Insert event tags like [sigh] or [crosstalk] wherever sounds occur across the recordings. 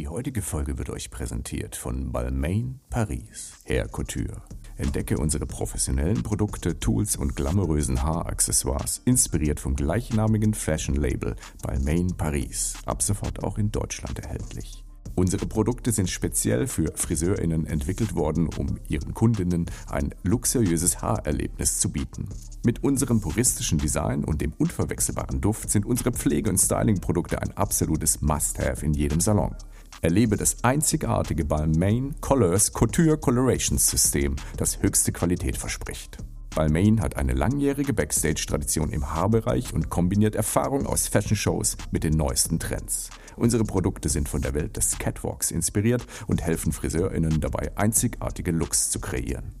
Die heutige Folge wird euch präsentiert von Balmain Paris Hair Couture. Entdecke unsere professionellen Produkte, Tools und glamourösen Haaraccessoires, inspiriert vom gleichnamigen Fashion-Label Balmain Paris. Ab sofort auch in Deutschland erhältlich. Unsere Produkte sind speziell für FriseurInnen entwickelt worden, um ihren Kundinnen ein luxuriöses Haarerlebnis zu bieten. Mit unserem puristischen Design und dem unverwechselbaren Duft sind unsere Pflege- und Styling-Produkte ein absolutes Must-Have in jedem Salon. Erlebe das einzigartige Balmain Colors Couture Colorations System, das höchste Qualität verspricht. Balmain hat eine langjährige Backstage-Tradition im Haarbereich und kombiniert Erfahrung aus Fashion-Shows mit den neuesten Trends. Unsere Produkte sind von der Welt des Catwalks inspiriert und helfen FriseurInnen dabei, einzigartige Looks zu kreieren.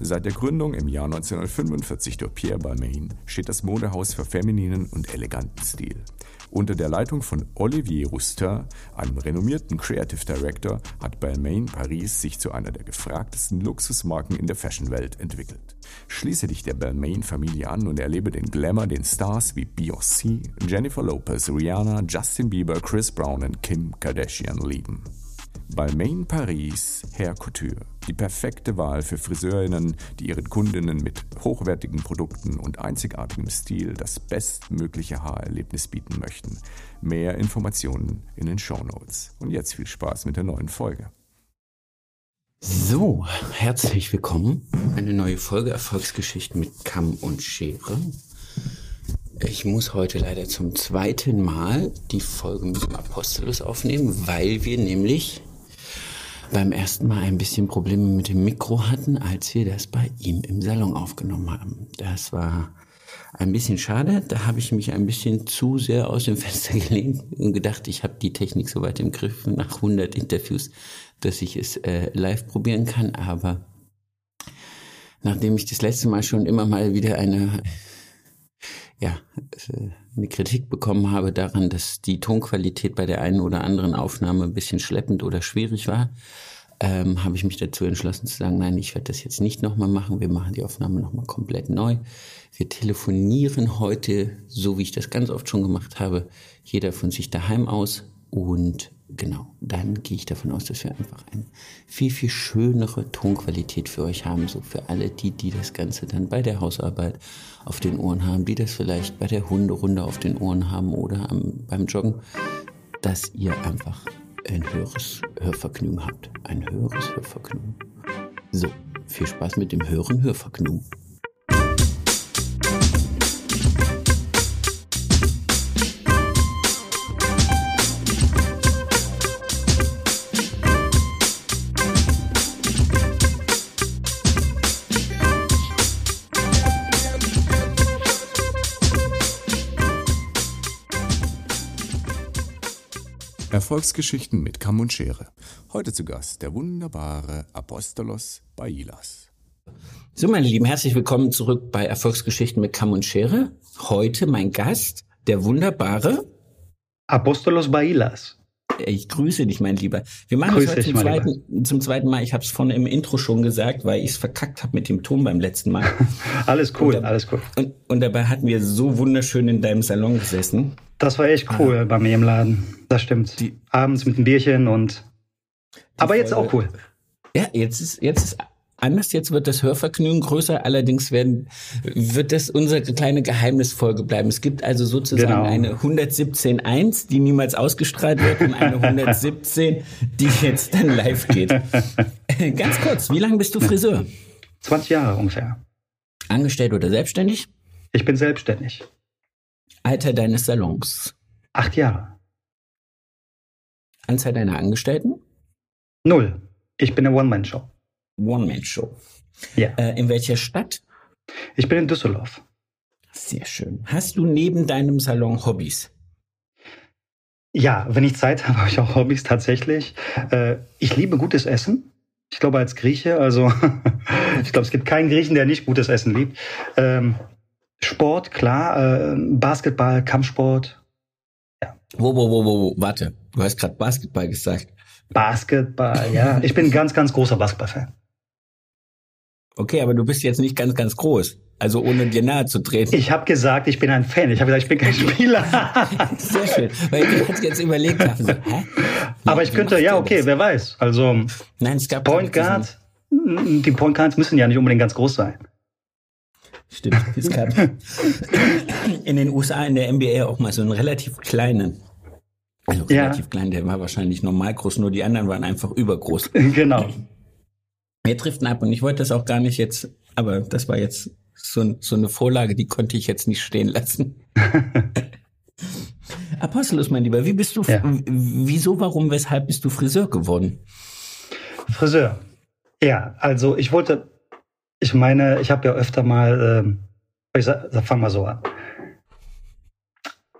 Seit der Gründung im Jahr 1945 durch Pierre Balmain steht das Modehaus für femininen und eleganten Stil. Unter der Leitung von Olivier Roustin, einem renommierten Creative Director, hat Balmain Paris sich zu einer der gefragtesten Luxusmarken in der Fashionwelt entwickelt. Schließe dich der Balmain-Familie an und erlebe den Glamour, den Stars wie Beyoncé, Jennifer Lopez, Rihanna, Justin Bieber, Chris Brown und Kim Kardashian lieben. Balmain Paris Hair Couture. Die perfekte Wahl für Friseurinnen, die ihren Kundinnen mit hochwertigen Produkten und einzigartigem Stil das bestmögliche Haarerlebnis bieten möchten. Mehr Informationen in den Show Notes. Und jetzt viel Spaß mit der neuen Folge. So, herzlich willkommen. Eine neue Folge Erfolgsgeschichten mit Kamm und Schere. Ich muss heute leider zum zweiten Mal die Folge mit dem Apostelus aufnehmen, weil wir nämlich beim ersten Mal ein bisschen Probleme mit dem Mikro hatten, als wir das bei ihm im Salon aufgenommen haben. Das war ein bisschen schade. Da habe ich mich ein bisschen zu sehr aus dem [laughs] Fenster gelehnt und gedacht, ich habe die Technik so weit im Griff nach 100 Interviews, dass ich es äh, live probieren kann. Aber nachdem ich das letzte Mal schon immer mal wieder eine ja, äh, eine Kritik bekommen habe daran, dass die Tonqualität bei der einen oder anderen Aufnahme ein bisschen schleppend oder schwierig war, ähm, habe ich mich dazu entschlossen zu sagen, nein, ich werde das jetzt nicht nochmal machen. Wir machen die Aufnahme nochmal komplett neu. Wir telefonieren heute, so wie ich das ganz oft schon gemacht habe, jeder von sich daheim aus und genau, dann gehe ich davon aus, dass wir einfach eine viel, viel schönere Tonqualität für euch haben, so für alle die, die das Ganze dann bei der Hausarbeit auf den Ohren haben, die das vielleicht bei der Hunderunde auf den Ohren haben oder am, beim Joggen, dass ihr einfach ein höheres Hörvergnügen habt. Ein höheres Hörvergnügen. So, viel Spaß mit dem höheren Hörvergnügen. Erfolgsgeschichten mit Kamm und Schere. Heute zu Gast der wunderbare Apostolos Bailas. So, meine Lieben, herzlich willkommen zurück bei Erfolgsgeschichten mit Kamm und Schere. Heute mein Gast, der wunderbare Apostolos Bailas. Ich grüße dich, mein Lieber. Wir machen es heute zum zweiten, zum zweiten Mal. Ich habe es vorne im Intro schon gesagt, weil ich es verkackt habe mit dem Ton beim letzten Mal. [laughs] alles cool, da, alles cool. Und, und dabei hatten wir so wunderschön in deinem Salon gesessen. Das war echt cool ah. bei mir im Laden. Das stimmt. Die, Abends mit einem Bierchen und. Aber Folge, jetzt auch cool. Ja, jetzt ist, jetzt ist anders. Jetzt wird das Hörvergnügen größer. Allerdings werden, wird das unser kleine Geheimnisfolge bleiben. Es gibt also sozusagen genau. eine 117.1, die niemals ausgestrahlt wird und eine 117, die jetzt dann live geht. [laughs] Ganz kurz, wie lange bist du Friseur? 20 Jahre ungefähr. Angestellt oder selbstständig? Ich bin selbstständig. Alter deines Salons? Acht Jahre. Anzahl deiner Angestellten? Null. Ich bin eine One-Man-Show. One-Man-Show. Ja. Äh, in welcher Stadt? Ich bin in Düsseldorf. Sehr schön. Hast du neben deinem Salon Hobbys? Ja, wenn ich Zeit habe, [laughs] habe ich auch Hobbys tatsächlich. Äh, ich liebe gutes Essen. Ich glaube als Grieche, also [laughs] ich glaube, es gibt keinen Griechen, der nicht gutes Essen liebt. Ähm, Sport, klar, äh, Basketball, Kampfsport. Ja. Wo, wo, wo, wo, warte, du hast gerade Basketball gesagt. Basketball, ja. Ich bin ein ganz, ganz großer Basketballfan. Okay, aber du bist jetzt nicht ganz, ganz groß. Also ohne dir nahe zu treten. Ich habe gesagt, ich bin ein Fan. Ich habe gesagt, ich bin kein [laughs] Spieler. Sehr schön. Weil ich jetzt überlegt habe, so, hä? Aber ich könnte, ja, okay, das? wer weiß. Also Nein, es gab Point Guard, die Point Guards müssen ja nicht unbedingt ganz groß sein. Stimmt. Es gab [laughs] in den USA in der NBA auch mal so einen relativ kleinen. Also relativ ja. klein, der war wahrscheinlich normal groß, nur die anderen waren einfach übergroß. Genau. Wir driften ab und ich wollte das auch gar nicht jetzt, aber das war jetzt so, so eine Vorlage, die konnte ich jetzt nicht stehen lassen. [laughs] Apostelus, mein Lieber, wie bist du, ja. wieso, warum, weshalb bist du Friseur geworden? Friseur. Ja, also ich wollte, ich meine, ich habe ja öfter mal, ähm, ich sag, fang mal so an.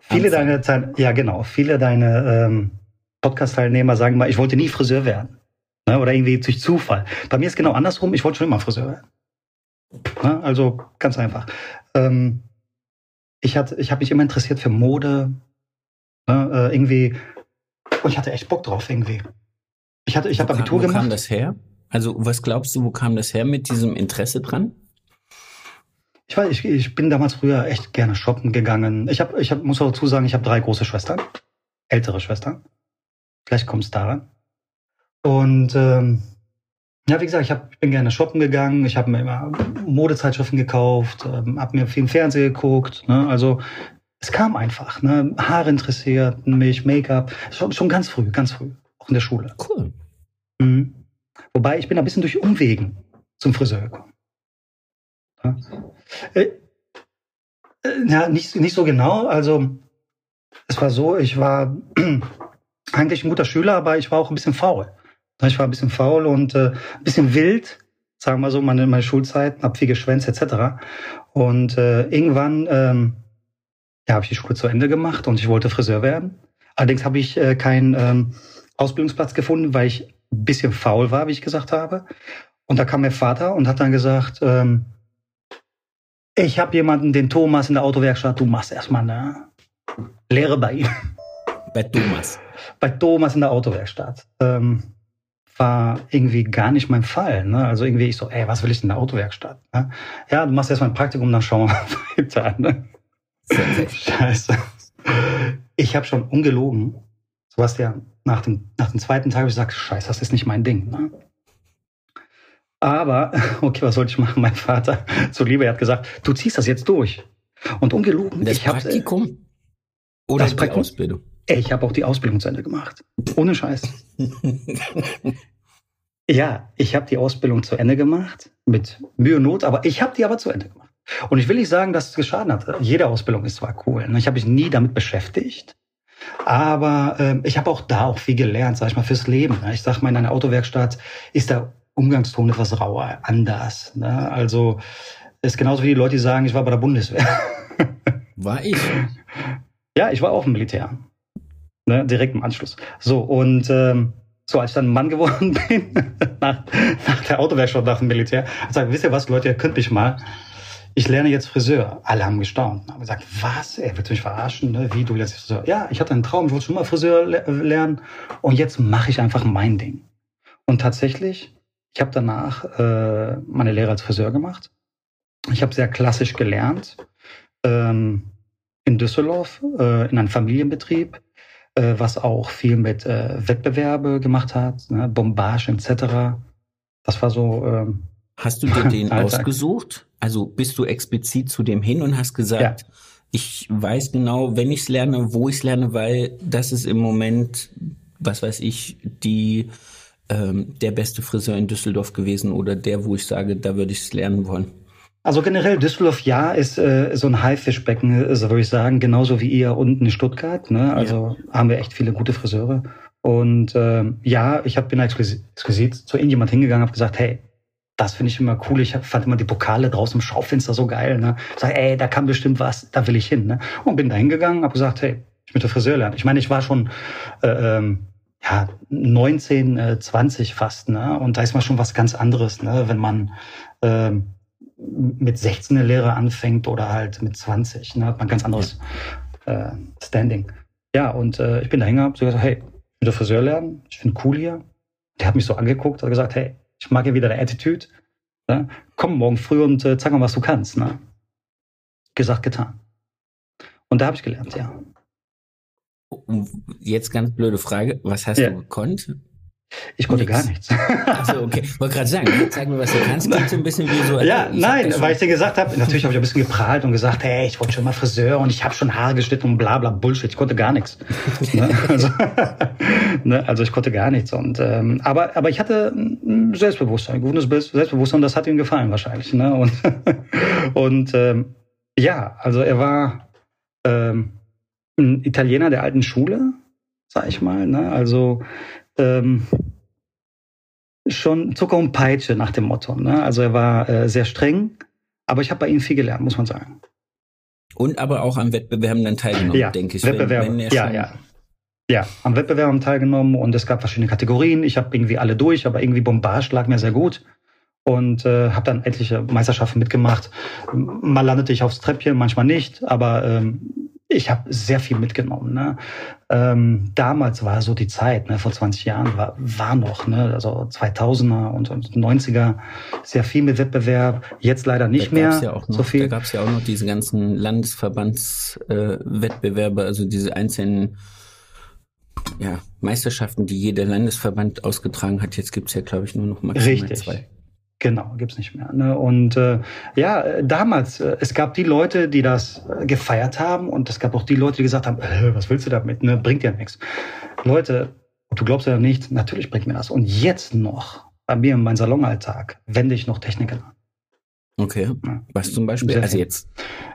Viele deine, ja genau, viele deine ähm, Podcast-Teilnehmer sagen mal, ich wollte nie Friseur werden. Ne, oder irgendwie durch Zufall. Bei mir ist genau andersrum, ich wollte schon immer Friseur werden. Ne, also ganz einfach. Ähm, ich hatte, ich habe mich immer interessiert für Mode. Ne, äh, irgendwie, und ich hatte echt Bock drauf irgendwie. Ich hatte, ich habe Abitur wo gemacht. Wo kam das her? Also was glaubst du, wo kam das her mit diesem Interesse dran? Ich weiß, ich, ich bin damals früher echt gerne shoppen gegangen. Ich habe, ich hab, muss auch dazu sagen, ich habe drei große Schwestern, ältere Schwestern. Vielleicht kommt es daran. Und ähm, ja, wie gesagt, ich, hab, ich bin gerne shoppen gegangen. Ich habe mir immer Modezeitschriften gekauft, ähm, habe mir viel Fernsehen geguckt. Ne? Also es kam einfach. Ne? Haare interessierten mich, Make-up. Schon, schon ganz früh, ganz früh. Auch in der Schule. Cool. Mhm. Wobei ich bin ein bisschen durch Umwegen zum Friseur gekommen. Ja, äh, äh, ja nicht, nicht so genau. Also es war so, ich war [clears throat] eigentlich ein guter Schüler, aber ich war auch ein bisschen faul. Ich war ein bisschen faul und äh, ein bisschen wild, sagen wir so, meine, meine Schulzeit, hab viel geschwänzt etc. Und äh, irgendwann ähm, ja, habe ich die Schule zu Ende gemacht und ich wollte Friseur werden. Allerdings habe ich äh, keinen ähm, Ausbildungsplatz gefunden, weil ich ein bisschen faul war, wie ich gesagt habe. Und da kam mein Vater und hat dann gesagt, ähm, ich habe jemanden, den Thomas in der Autowerkstatt, du machst erstmal eine Lehre bei ihm. Bei Thomas. Bei Thomas in der Autowerkstatt. Ähm, war irgendwie gar nicht mein Fall. Ne? Also irgendwie ich so, ey, was will ich in der Autowerkstatt? Ne? Ja, du machst erstmal ein Praktikum, dann schauen wir mal [laughs] weiter. Ne? Scheiße. Ich habe schon ungelogen, Sebastian, nach dem, nach dem zweiten Tag habe ich gesagt, scheiße, das ist nicht mein Ding. Ne? Aber, [laughs] okay, was sollte ich machen? Mein Vater, er hat gesagt, du ziehst das jetzt durch. Und ungelogen. Das ich Praktikum? Hab, oder das die Praktikum? Ausbildung? Ich habe auch die Ausbildung zu Ende gemacht. Ohne Scheiß. [laughs] ja, ich habe die Ausbildung zu Ende gemacht. Mit Mühe und Not, aber ich habe die aber zu Ende gemacht. Und ich will nicht sagen, dass es geschadet hat. Jede Ausbildung ist zwar cool. Ne? Ich habe mich nie damit beschäftigt. Aber ähm, ich habe auch da auch viel gelernt, sag ich mal, fürs Leben. Ne? Ich sag mal, in einer Autowerkstatt ist der Umgangston etwas rauer, anders. Ne? Also ist genauso wie die Leute, die sagen, ich war bei der Bundeswehr. War ich? Ja, ich war auch im Militär. Ne, direkt im Anschluss. So, und ähm, so, als ich dann Mann geworden [laughs] bin, nach, nach der Autowerkstatt, nach dem Militär, ich gesagt, wisst ihr was, Leute, ihr könnt mich mal. Ich lerne jetzt Friseur. Alle haben gestaunt. Haben gesagt, was? Ey, willst du mich verarschen? Ne? Wie, du lernst Friseur? Ja, ich hatte einen Traum, ich wollte schon mal Friseur le lernen. Und jetzt mache ich einfach mein Ding. Und tatsächlich, ich habe danach äh, meine Lehre als Friseur gemacht. Ich habe sehr klassisch gelernt. Ähm, in Düsseldorf, äh, in einem Familienbetrieb äh, was auch viel mit äh, Wettbewerbe gemacht hat, ne? Bombage etc. Das war so. Ähm, hast du dir [laughs] den ausgesucht? Also bist du explizit zu dem hin und hast gesagt, ja. ich weiß genau, wenn ich es lerne, wo ich es lerne, weil das ist im Moment, was weiß ich, die ähm, der beste Friseur in Düsseldorf gewesen oder der, wo ich sage, da würde ich es lernen wollen. Also generell Düsseldorf ja ist äh, so ein Haifischbecken, äh, so würde ich sagen, genauso wie ihr unten in Stuttgart. Ne? Also ja. haben wir echt viele gute Friseure. Und äh, ja, ich hab, bin exquisit, exquisit zu irgendjemand hingegangen, habe gesagt, hey, das finde ich immer cool. Ich fand immer die Pokale draußen im Schaufenster so geil. Ne? Sag, ey, da kann bestimmt was, da will ich hin. Ne? Und bin da hingegangen, habe gesagt, hey, ich möchte Friseur lernen. Ich meine, ich war schon äh, ähm, ja 19, äh, 20 fast, ne? Und da ist mal schon was ganz anderes, ne? Wenn man ähm, mit 16 eine Lehre anfängt oder halt mit 20. Ne, hat man ganz anderes ja. äh, Standing. Ja, und äh, ich bin da hingegangen, so gesagt, hey, ich will Friseur lernen, ich finde cool hier. Der hat mich so angeguckt, hat gesagt, hey, ich mag ja wieder der Attitude. Ne? komm morgen früh und äh, zeig mal, was du kannst. Ne? Gesagt, getan. Und da habe ich gelernt, ja. Jetzt ganz blöde Frage, was hast ja. du gekonnt? Ich konnte Nix. gar nichts. [laughs] Achso, okay. Wollte gerade sagen, zeig mir, was du kannst. Klingt so ein bisschen wie so. Ja, nein, weil ich dir gesagt habe, natürlich habe ich ein bisschen geprahlt und gesagt, hey, ich wollte schon mal Friseur und ich habe schon Haare geschnitten und bla bla Bullshit. Ich konnte gar nichts. ne? [laughs] also, [laughs] ne? also ich konnte gar nichts. Und ähm, aber aber ich hatte ein Selbstbewusstsein, ein gutes Selbstbewusstsein, das hat ihm gefallen wahrscheinlich. Ne? Und und ähm, ja, also er war ähm, ein Italiener der alten Schule, sag ich mal. Ne? Also ähm, schon Zucker und Peitsche nach dem Motto. Ne? Also er war äh, sehr streng, aber ich habe bei ihm viel gelernt, muss man sagen. Und aber auch am Wettbewerben dann teilgenommen, ja, denke ich. Wettbewerb, wenn, wenn ja, ja. Ja, am Wettbewerb teilgenommen und es gab verschiedene Kategorien. Ich habe irgendwie alle durch, aber irgendwie Bombage lag mir sehr gut und äh, habe dann etliche Meisterschaften mitgemacht. Mal landete ich aufs Treppchen, manchmal nicht, aber ähm, ich habe sehr viel mitgenommen. Ne? Ähm, damals war so die Zeit, ne, vor 20 Jahren war, war noch, ne, also 2000er und, und 90er sehr viel mit Wettbewerb. Jetzt leider nicht mehr ja auch noch, so viel. Da gab es ja auch noch diese ganzen Landesverbandswettbewerbe, äh, also diese einzelnen ja, Meisterschaften, die jeder Landesverband ausgetragen hat. Jetzt gibt's ja, glaube ich, nur noch maximal Richtig. zwei. Genau, gibt's nicht mehr. Ne? Und äh, ja, damals, äh, es gab die Leute, die das äh, gefeiert haben und es gab auch die Leute, die gesagt haben, äh, was willst du damit? Ne? Bringt ja nichts. Leute, du glaubst ja nicht, natürlich bringt mir das. Und jetzt noch, bei mir in meinem Salonalltag, wende ich noch Techniken an. Okay. Ja. Was zum Beispiel? Also jetzt.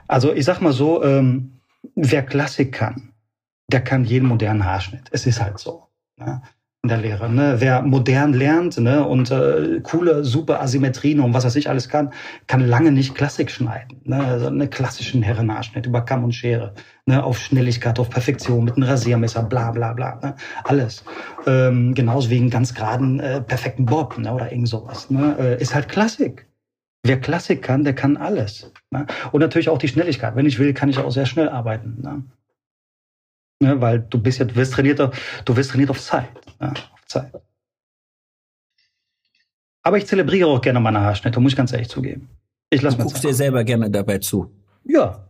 Also ich sag mal so, ähm, wer Klassik kann, der kann jeden modernen Haarschnitt. Es ist halt so. Ne? In der Lehre. Ne? Wer modern lernt ne? und äh, coole, super Asymmetrien und was weiß ich alles kann, kann lange nicht Klassik schneiden. Ne? Also einen klassischen Herrenhaarschnitt über Kamm und Schere. Ne? Auf Schnelligkeit, auf Perfektion, mit einem Rasiermesser, bla bla bla. Ne? Alles. Ähm, genauso wie einen ganz geraden, äh, perfekten Bob ne? oder irgend sowas. Ne? Äh, ist halt Klassik. Wer Klassik kann, der kann alles. Ne? Und natürlich auch die Schnelligkeit. Wenn ich will, kann ich auch sehr schnell arbeiten. Ne? Ne? Weil du bist ja, du wirst trainiert, du wirst trainiert auf Zeit. Ja, auf Zeit. Aber ich zelebriere auch gerne meine Haarschnitte, muss ich ganz ehrlich zugeben. Ich lass du guckst dir selber gerne dabei zu. Ja.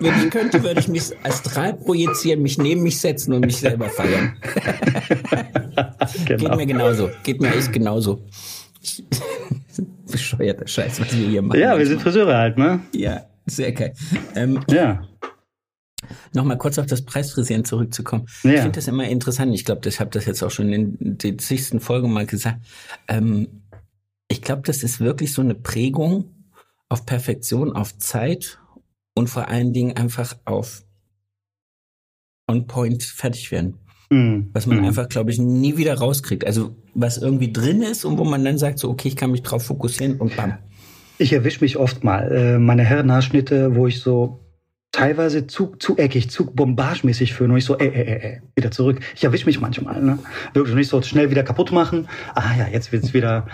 Wenn ich könnte, würde ich mich astral projizieren, mich neben mich setzen und mich selber feiern. [laughs] genau. Geht mir genauso. Geht mir echt genauso. Bescheuerter Scheiß, was wir hier machen. Ja, wir sind Friseure halt, ne? Ja, sehr geil. Ähm, ja. Nochmal kurz auf das Preisfrisieren zurückzukommen. Ja. Ich finde das immer interessant. Ich glaube, ich habe das jetzt auch schon in den zigsten Folgen mal gesagt. Ähm, ich glaube, das ist wirklich so eine Prägung auf Perfektion, auf Zeit und vor allen Dingen einfach auf on point fertig werden. Mhm. Was man mhm. einfach, glaube ich, nie wieder rauskriegt. Also was irgendwie drin ist und wo man dann sagt, so okay, ich kann mich drauf fokussieren und bam. Ich erwische mich oft mal. Äh, meine Herrenhaarschnitte, wo ich so teilweise zu, zu eckig, zu bombagemäßig fühlen und ich so, ey, ey, ey, ey, wieder zurück. Ich erwische mich manchmal, ne? Wirklich nicht so schnell wieder kaputt machen. Ah ja, jetzt wird's wieder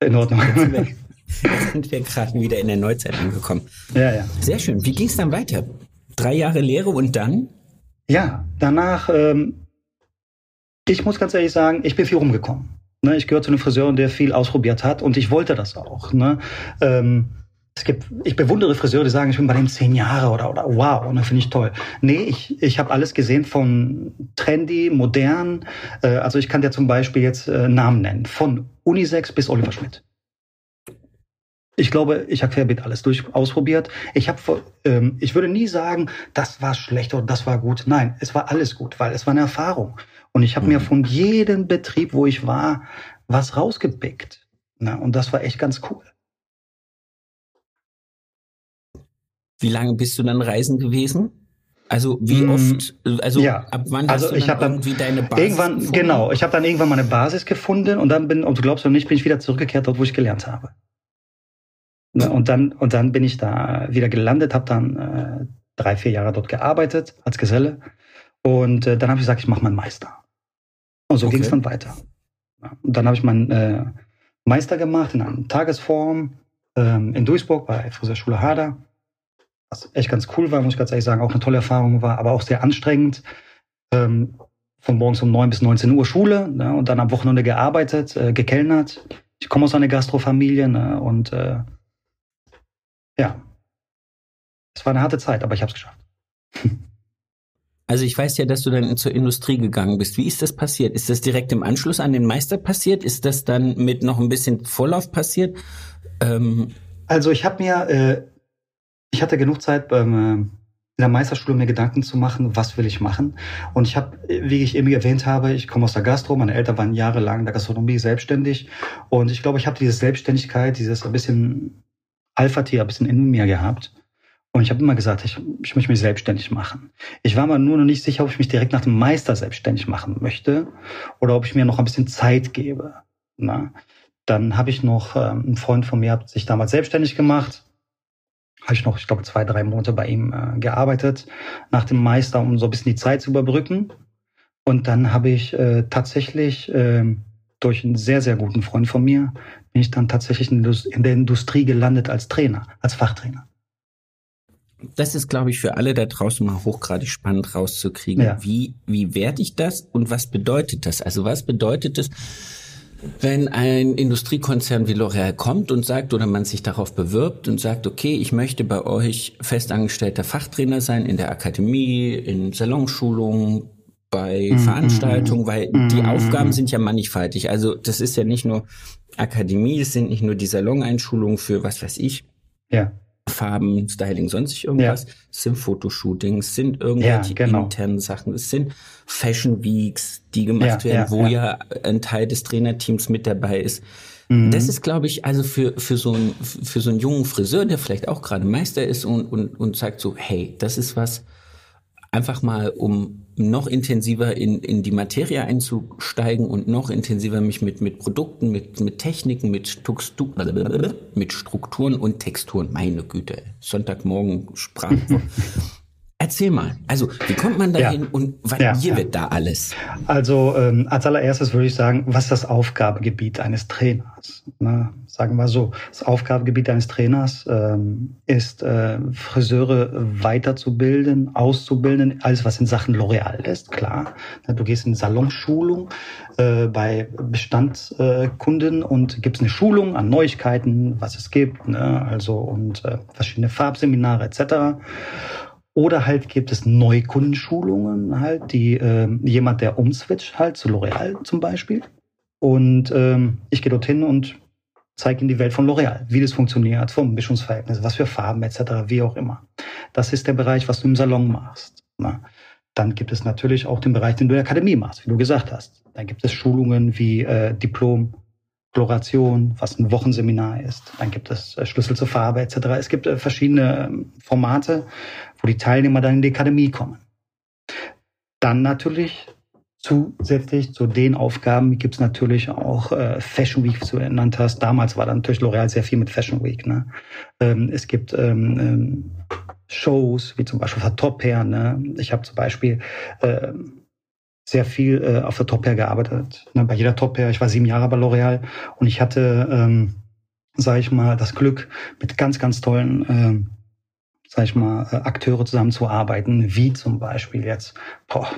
in Ordnung. [laughs] Jetzt sind wir gerade wieder in der Neuzeit angekommen. Ja, ja. Sehr schön. Wie ging es dann weiter? Drei Jahre Lehre und dann? Ja, danach, ähm, ich muss ganz ehrlich sagen, ich bin viel rumgekommen. Ne? Ich gehöre zu einem Friseur, der viel ausprobiert hat und ich wollte das auch. Ne? Ähm, es gibt, ich bewundere Friseure, die sagen, ich bin bei dem zehn Jahre oder, oder wow, und das finde ich toll. Nee, ich, ich habe alles gesehen von trendy, modern. Äh, also ich kann dir zum Beispiel jetzt äh, Namen nennen, von Unisex bis Oliver Schmidt. Ich glaube, ich habe querbeet alles durch ausprobiert. Ich habe, ähm, ich würde nie sagen, das war schlecht oder das war gut. Nein, es war alles gut, weil es war eine Erfahrung. Und ich habe mhm. mir von jedem Betrieb, wo ich war, was rausgepickt. Na, und das war echt ganz cool. Wie lange bist du dann reisen gewesen? Also wie mm, oft, also ja. ab wann also hast du ich dann irgendwie deine Basis irgendwann, gefunden? Genau, ich habe dann irgendwann meine Basis gefunden und dann bin, und du glaubst oder nicht, bin ich wieder zurückgekehrt dort, wo ich gelernt habe. Ne, und dann, und dann bin ich da wieder gelandet, habe dann äh, drei, vier Jahre dort gearbeitet als Geselle. Und äh, dann habe ich gesagt, ich mache meinen Meister. Und so okay. ging es dann weiter. Und dann habe ich meinen äh, Meister gemacht in einer Tagesform ähm, in Duisburg bei Friseurschule Hader was echt ganz cool war, muss ich ganz ehrlich sagen, auch eine tolle Erfahrung war, aber auch sehr anstrengend. Ähm, von morgens um neun bis 19 Uhr Schule ne, und dann am Wochenende gearbeitet, äh, gekellnert, ich komme aus einer Gastrofamilie ne? und äh, ja, es war eine harte Zeit, aber ich habe es geschafft. [laughs] Also ich weiß ja, dass du dann zur Industrie gegangen bist. Wie ist das passiert? Ist das direkt im Anschluss an den Meister passiert? Ist das dann mit noch ein bisschen Vorlauf passiert? Ähm also ich habe mir, äh, ich hatte genug Zeit beim äh, in der Meisterschule mir Gedanken zu machen, was will ich machen. Und ich habe, wie ich eben erwähnt habe, ich komme aus der Gastro, meine Eltern waren jahrelang in der Gastronomie selbstständig. Und ich glaube, ich habe diese Selbstständigkeit, dieses ein bisschen Alpha-Tier, ein bisschen in mir gehabt. Und ich habe immer gesagt, ich, ich möchte mich selbstständig machen. Ich war mir nur noch nicht sicher, ob ich mich direkt nach dem Meister selbstständig machen möchte oder ob ich mir noch ein bisschen Zeit gebe. Na? Dann habe ich noch, ähm, ein Freund von mir hat sich damals selbstständig gemacht. Habe ich noch, ich glaube, zwei, drei Monate bei ihm äh, gearbeitet nach dem Meister, um so ein bisschen die Zeit zu überbrücken. Und dann habe ich äh, tatsächlich äh, durch einen sehr, sehr guten Freund von mir, bin ich dann tatsächlich in der Industrie gelandet als Trainer, als Fachtrainer das ist, glaube ich, für alle da draußen mal hochgradig spannend rauszukriegen. Ja. Wie, wie werte ich das und was bedeutet das? Also was bedeutet es, wenn ein Industriekonzern wie L'Oréal kommt und sagt oder man sich darauf bewirbt und sagt, okay, ich möchte bei euch festangestellter Fachtrainer sein in der Akademie, in Salonschulungen, bei mhm. Veranstaltungen, weil mhm. die Aufgaben sind ja mannigfaltig. Also das ist ja nicht nur Akademie, es sind nicht nur die Saloneinschulungen für was weiß ich. Ja Farben, Styling, sonst irgendwas. Ja. Es sind Fotoshootings, sind irgendwelche ja, genau. internen Sachen. Es sind Fashion Weeks, die gemacht ja, werden, wo ja, ein Teil des Trainerteams mit dabei ist. Mhm. Das ist, glaube ich, also für, für, so ein, für so einen jungen Friseur, der vielleicht auch gerade Meister ist und, und, und sagt so, hey, das ist was, einfach mal, um noch intensiver in, in die Materie einzusteigen und noch intensiver mich mit, mit Produkten, mit, mit Techniken, mit, Struktu mit Strukturen und Texturen, meine Güte, Sonntagmorgen Sprache. [laughs] Erzähl mal, also wie kommt man dahin ja. und was ja, hier wird da alles? Also ähm, als allererstes würde ich sagen, was ist das Aufgabegebiet eines Trainers? Ne? Sagen wir so, das Aufgabegebiet eines Trainers ähm, ist, äh, Friseure weiterzubilden, auszubilden, alles was in Sachen L'Oreal ist, klar. Du gehst in Salonschulung äh, bei Bestandskunden äh, und gibst eine Schulung an Neuigkeiten, was es gibt, ne? also und äh, verschiedene Farbseminare etc. Oder halt gibt es Neukundenschulungen halt, die äh, jemand, der umswitcht halt zu L'Oreal zum Beispiel. Und ähm, ich gehe dorthin und zeige in die Welt von L'Oreal, wie das funktioniert, vom Mischungsverhältnis, was für Farben etc., wie auch immer. Das ist der Bereich, was du im Salon machst. Na? Dann gibt es natürlich auch den Bereich, den du in der Akademie machst, wie du gesagt hast. Dann gibt es Schulungen wie äh, Diplom, Chloration, was ein Wochenseminar ist. Dann gibt es äh, Schlüssel zur Farbe etc. Es gibt äh, verschiedene ähm, Formate, wo die Teilnehmer dann in die Akademie kommen. Dann natürlich zusätzlich zu den Aufgaben gibt es natürlich auch äh, Fashion Week, wie du genannt hast. Damals war dann natürlich L'Oreal sehr viel mit Fashion Week. Ne? Ähm, es gibt ähm, ähm, Shows, wie zum Beispiel auf Top Hair. Ne? Ich habe zum Beispiel äh, sehr viel äh, auf der Top Hair gearbeitet. Ne? Bei jeder Top Hair. Ich war sieben Jahre bei L'Oreal und ich hatte, ähm, sage ich mal, das Glück, mit ganz, ganz tollen ähm, sag ich mal, äh, Akteure zusammenzuarbeiten, wie zum Beispiel jetzt, boah,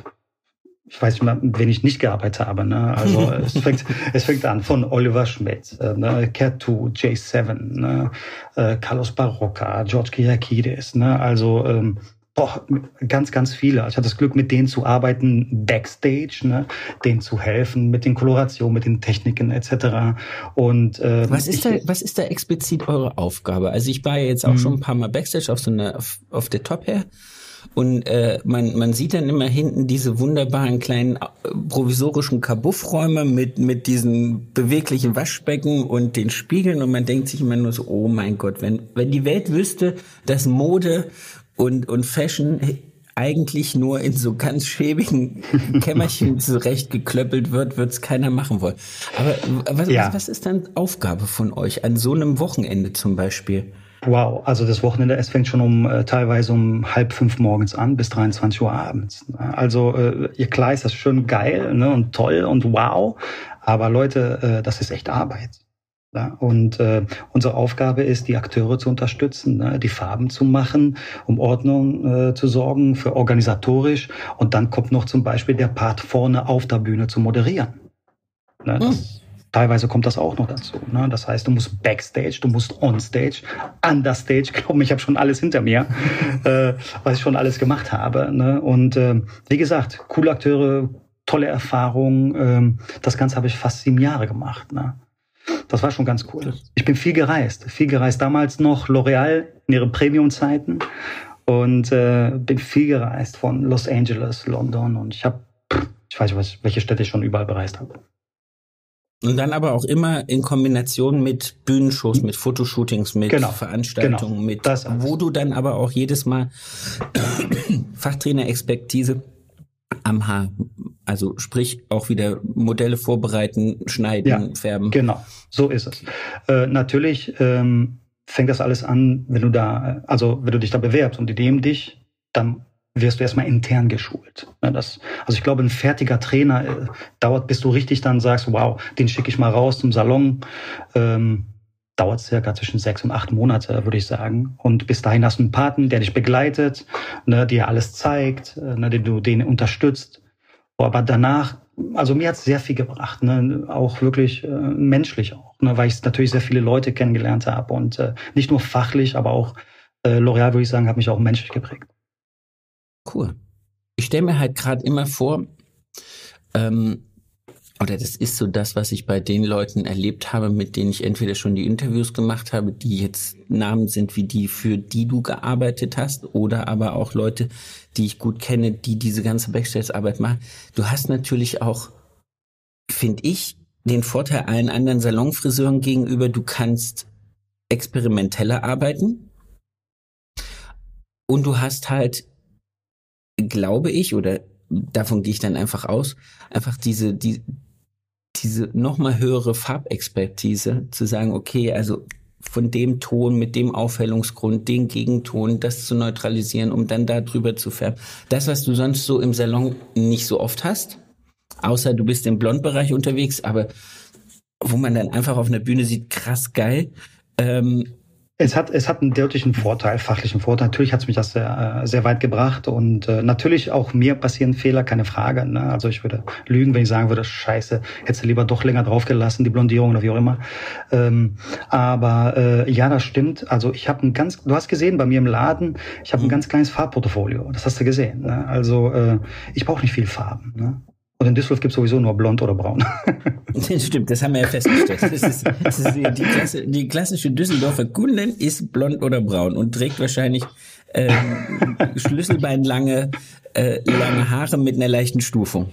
ich weiß nicht mal, mit wem ich nicht gearbeitet habe. Ne? Also [laughs] es, fängt, es fängt an von Oliver Schmidt, äh, ne? Cat2, J7, ne? äh, Carlos Barocca, George Kirakidis. Ne? Also ähm, boah, ganz, ganz viele. Ich hatte das Glück, mit denen zu arbeiten, backstage, ne? denen zu helfen, mit den Kolorationen, mit den Techniken etc. Und äh, was ist ich, da, was ist da explizit eure Aufgabe? Also ich war ja jetzt auch mhm. schon ein paar Mal backstage auf so einer auf, auf der Top her. Und äh, man, man sieht dann immer hinten diese wunderbaren kleinen äh, provisorischen Kabuffräume mit, mit diesen beweglichen Waschbecken und den Spiegeln und man denkt sich immer nur so, oh mein Gott, wenn, wenn die Welt wüsste, dass Mode und, und Fashion eigentlich nur in so ganz schäbigen [laughs] Kämmerchen zurecht geklöppelt wird, wird es keiner machen wollen. Aber was, ja. was ist dann Aufgabe von euch an so einem Wochenende zum Beispiel? Wow, also das Wochenende, es fängt schon um äh, teilweise um halb fünf morgens an bis 23 Uhr abends. Also äh, ihr klar ist das schön geil ne, und toll und wow, aber Leute, äh, das ist echt Arbeit. Und äh, unsere Aufgabe ist, die Akteure zu unterstützen, ne, die Farben zu machen, um Ordnung äh, zu sorgen, für organisatorisch. Und dann kommt noch zum Beispiel der Part vorne auf der Bühne zu moderieren. Ne, das, hm teilweise kommt das auch noch dazu. Ne? Das heißt, du musst Backstage, du musst Onstage, Understage. [laughs] Glaub mir, ich habe schon alles hinter mir, äh, was ich schon alles gemacht habe. Ne? Und äh, wie gesagt, coole Akteure, tolle Erfahrung. Ähm, das Ganze habe ich fast sieben Jahre gemacht. Ne? Das war schon ganz cool. Ich bin viel gereist, viel gereist. Damals noch L'Oreal in ihren Premium-Zeiten und äh, bin viel gereist von Los Angeles, London und ich habe, ich weiß nicht, welche Städte ich schon überall bereist habe. Und dann aber auch immer in Kombination mit Bühnenshows, mit Fotoshootings, mit genau, Veranstaltungen, genau, mit, wo du dann aber auch jedes Mal [clears throat] Fachtrainer-Expertise am Haar. Also sprich auch wieder Modelle vorbereiten, schneiden, ja, färben. Genau, so ist es. Äh, natürlich ähm, fängt das alles an, wenn du da, also wenn du dich da bewerbst und die nehmen dich, dann wirst du erstmal intern geschult. Ne, das, also ich glaube, ein fertiger Trainer äh, dauert, bis du richtig dann sagst, wow, den schicke ich mal raus zum Salon. Ähm, dauert circa zwischen sechs und acht Monate, würde ich sagen. Und bis dahin hast du einen Paten, der dich begleitet, ne, dir alles zeigt, äh, ne, den du den unterstützt. Aber danach, also mir hat es sehr viel gebracht, ne, auch wirklich äh, menschlich auch, ne, weil ich natürlich sehr viele Leute kennengelernt habe und äh, nicht nur fachlich, aber auch äh, L'Oreal, würde ich sagen, hat mich auch menschlich geprägt. Cool. Ich stelle mir halt gerade immer vor, ähm, oder das ist so das, was ich bei den Leuten erlebt habe, mit denen ich entweder schon die Interviews gemacht habe, die jetzt Namen sind wie die, für die du gearbeitet hast, oder aber auch Leute, die ich gut kenne, die diese ganze Backstage-Arbeit machen. Du hast natürlich auch, finde ich, den Vorteil allen anderen Salonfriseuren gegenüber, du kannst experimenteller arbeiten. Und du hast halt, glaube ich, oder davon gehe ich dann einfach aus, einfach diese, die, diese nochmal höhere Farbexpertise, zu sagen, okay, also von dem Ton mit dem Aufhellungsgrund, den Gegenton, das zu neutralisieren, um dann da drüber zu färben. Das, was du sonst so im Salon nicht so oft hast, außer du bist im Blondbereich unterwegs, aber wo man dann einfach auf einer Bühne sieht, krass geil. Ähm, es hat, es hat einen deutlichen Vorteil, fachlichen Vorteil. Natürlich hat es mich das sehr, äh, sehr weit gebracht und äh, natürlich auch mir passieren Fehler, keine Frage. Ne? Also ich würde lügen, wenn ich sagen würde, scheiße, hättest du lieber doch länger draufgelassen, die Blondierung oder wie auch immer. Ähm, aber äh, ja, das stimmt. Also ich habe ein ganz, du hast gesehen bei mir im Laden, ich habe ein mhm. ganz kleines Farbportfolio. Das hast du gesehen. Ne? Also äh, ich brauche nicht viel Farben. Ne? Und in Düsseldorf gibt es sowieso nur blond oder braun. [laughs] Stimmt, das haben wir ja festgestellt. Das ist, das ist die, Klasse, die, klassische Düsseldorfer Kundin ist blond oder braun und trägt wahrscheinlich ähm, schlüsselbeinlange äh, lange Haare mit einer leichten Stufung.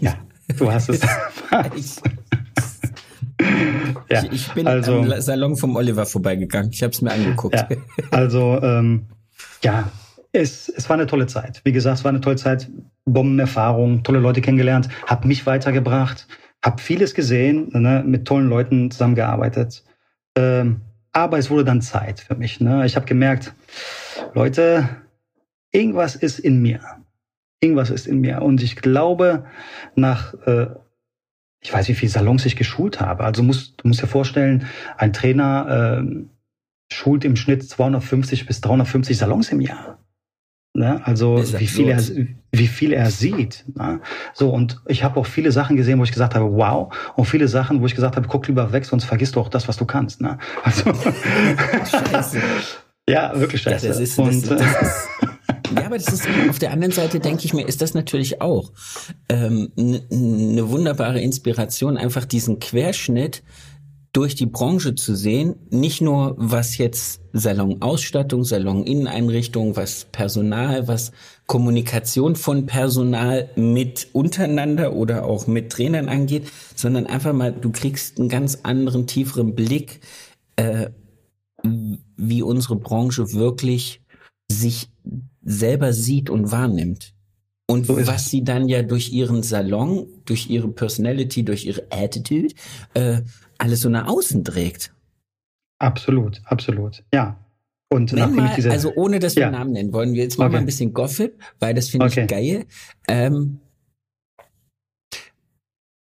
Ja, du hast es. [laughs] ja, ich, ich, bin also, am Salon vom Oliver vorbeigegangen. Ich habe es mir angeguckt. Ja, also ähm, ja, es, es war eine tolle Zeit. Wie gesagt, es war eine tolle Zeit. Bombenerfahrung, tolle Leute kennengelernt, hat mich weitergebracht, habe vieles gesehen, ne, mit tollen Leuten zusammengearbeitet. Ähm, aber es wurde dann Zeit für mich. Ne? Ich habe gemerkt, Leute, irgendwas ist in mir. Irgendwas ist in mir. Und ich glaube, nach, äh, ich weiß, wie viele Salons ich geschult habe. Also musst, du musst dir vorstellen, ein Trainer äh, schult im Schnitt 250 bis 350 Salons im Jahr. Ne? Also wie viel, er, wie viel er sieht. Ne? So, und ich habe auch viele Sachen gesehen, wo ich gesagt habe, wow, und viele Sachen, wo ich gesagt habe, guck lieber weg, sonst vergisst du auch das, was du kannst. Ne? Also, [laughs] scheiße. [laughs] ja, wirklich scheiße. Ja, das ist, und, das, das [laughs] ist, ja, aber das ist auf der anderen Seite denke ich mir, ist das natürlich auch ähm, eine ne wunderbare Inspiration, einfach diesen Querschnitt durch die Branche zu sehen, nicht nur was jetzt Salonausstattung, Saloninneneinrichtung, was Personal, was Kommunikation von Personal mit untereinander oder auch mit Trainern angeht, sondern einfach mal, du kriegst einen ganz anderen, tieferen Blick, äh, wie unsere Branche wirklich sich selber sieht und wahrnimmt. Und was sie dann ja durch ihren Salon, durch ihre Personality, durch ihre Attitude äh, alles so nach außen trägt. Absolut, absolut, ja. Und nachdem mal, ich diese, also ohne dass wir ja. Namen nennen, wollen wir jetzt mal, okay. mal ein bisschen Gossip, weil das finde okay. ich geil. Ähm,